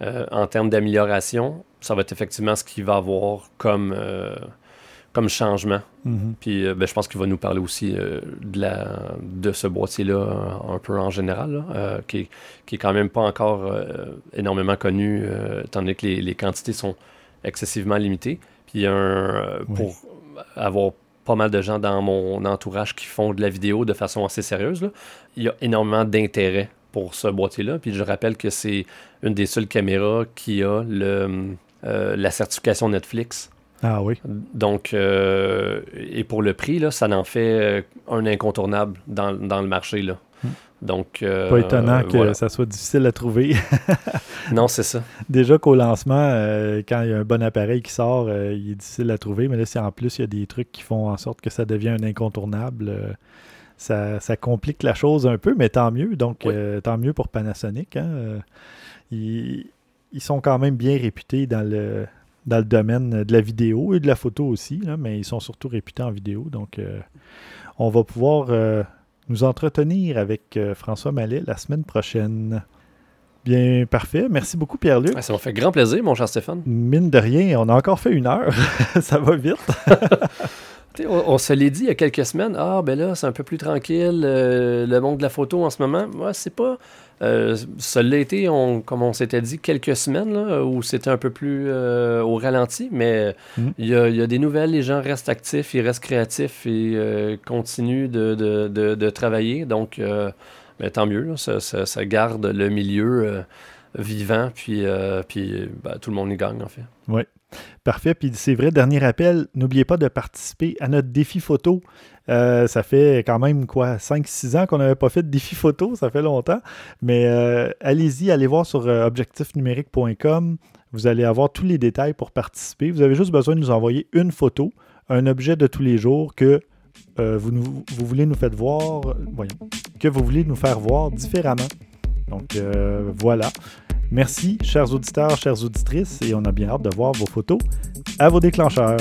S2: euh, en termes d'amélioration, ça va être effectivement ce qu'il va avoir comme, comme changement. Mhm. Puis ben, je pense qu'il va nous parler aussi de, la, de ce boîtier-là un peu en général, qui, n'est qui est quand même pas encore énormément connu, étant donné que les, les, quantités sont excessivement limitées. Puis un, pour avoir pas mal de gens dans mon entourage qui font de la vidéo de façon assez sérieuse. Il y a énormément d'intérêt pour ce boîtier-là. Puis je rappelle que c'est une des seules caméras qui a le, euh, la certification Netflix.
S1: Ah oui.
S2: Donc, euh, et pour le prix, là, ça en fait euh, un incontournable dans, dans le marché. Là. Donc,
S1: euh, pas étonnant que ça soit difficile à trouver.
S2: non, c'est ça.
S1: Déjà qu'au lancement, euh, quand il y a un bon appareil qui sort, euh, il est difficile à trouver. Mais là, si en plus il y a des trucs qui font en sorte que ça devient un incontournable, ça, complique la chose un peu, mais tant mieux. Donc, tant mieux pour Panasonic. Hein. Ils, sont quand même bien réputés dans le, dans le domaine de la vidéo et de la photo aussi, mais ils sont surtout réputés en vidéo. Donc, on va pouvoir nous entretenir avec euh, François Mallet la semaine prochaine. Bien, parfait. Merci beaucoup, Pierre-Luc.
S2: ça m'a fait grand plaisir, mon cher Stéphane.
S1: Mine de rien, on a encore fait une heure. ça va vite.
S2: on, se l'est dit il y a quelques semaines. Ah, ben là, c'est un peu plus tranquille. Euh, le monde de la photo en ce moment. Ouais, c'est pas. Euh, ça l'a été, comme on s'était dit, quelques semaines où c'était un peu plus euh, au ralenti, mais mm. il y, a, des nouvelles, les gens restent actifs, ils restent créatifs et euh, continuent de, travailler. Donc, ben, tant mieux, ça, garde le milieu vivant, puis, puis ben, tout le monde y gagne en fait.
S1: Oui. Parfait. Puis c'est vrai, dernier rappel, n'oubliez pas de participer à notre défi photo. Euh, ça fait quand même quoi, 5-6 ans qu'on n'avait pas fait de défi photo, ça fait longtemps. Mais euh, allez-y, allez voir sur euh, objectifnumérique.com. Vous allez avoir tous les détails pour participer. Vous avez juste besoin de nous envoyer une photo, un objet de tous les jours que vous, voulez nous faire voir, que vous voulez nous faire voir différemment. Donc voilà. Merci, chers auditeurs, chères auditrices, et on a bien hâte de voir vos photos à vos déclencheurs.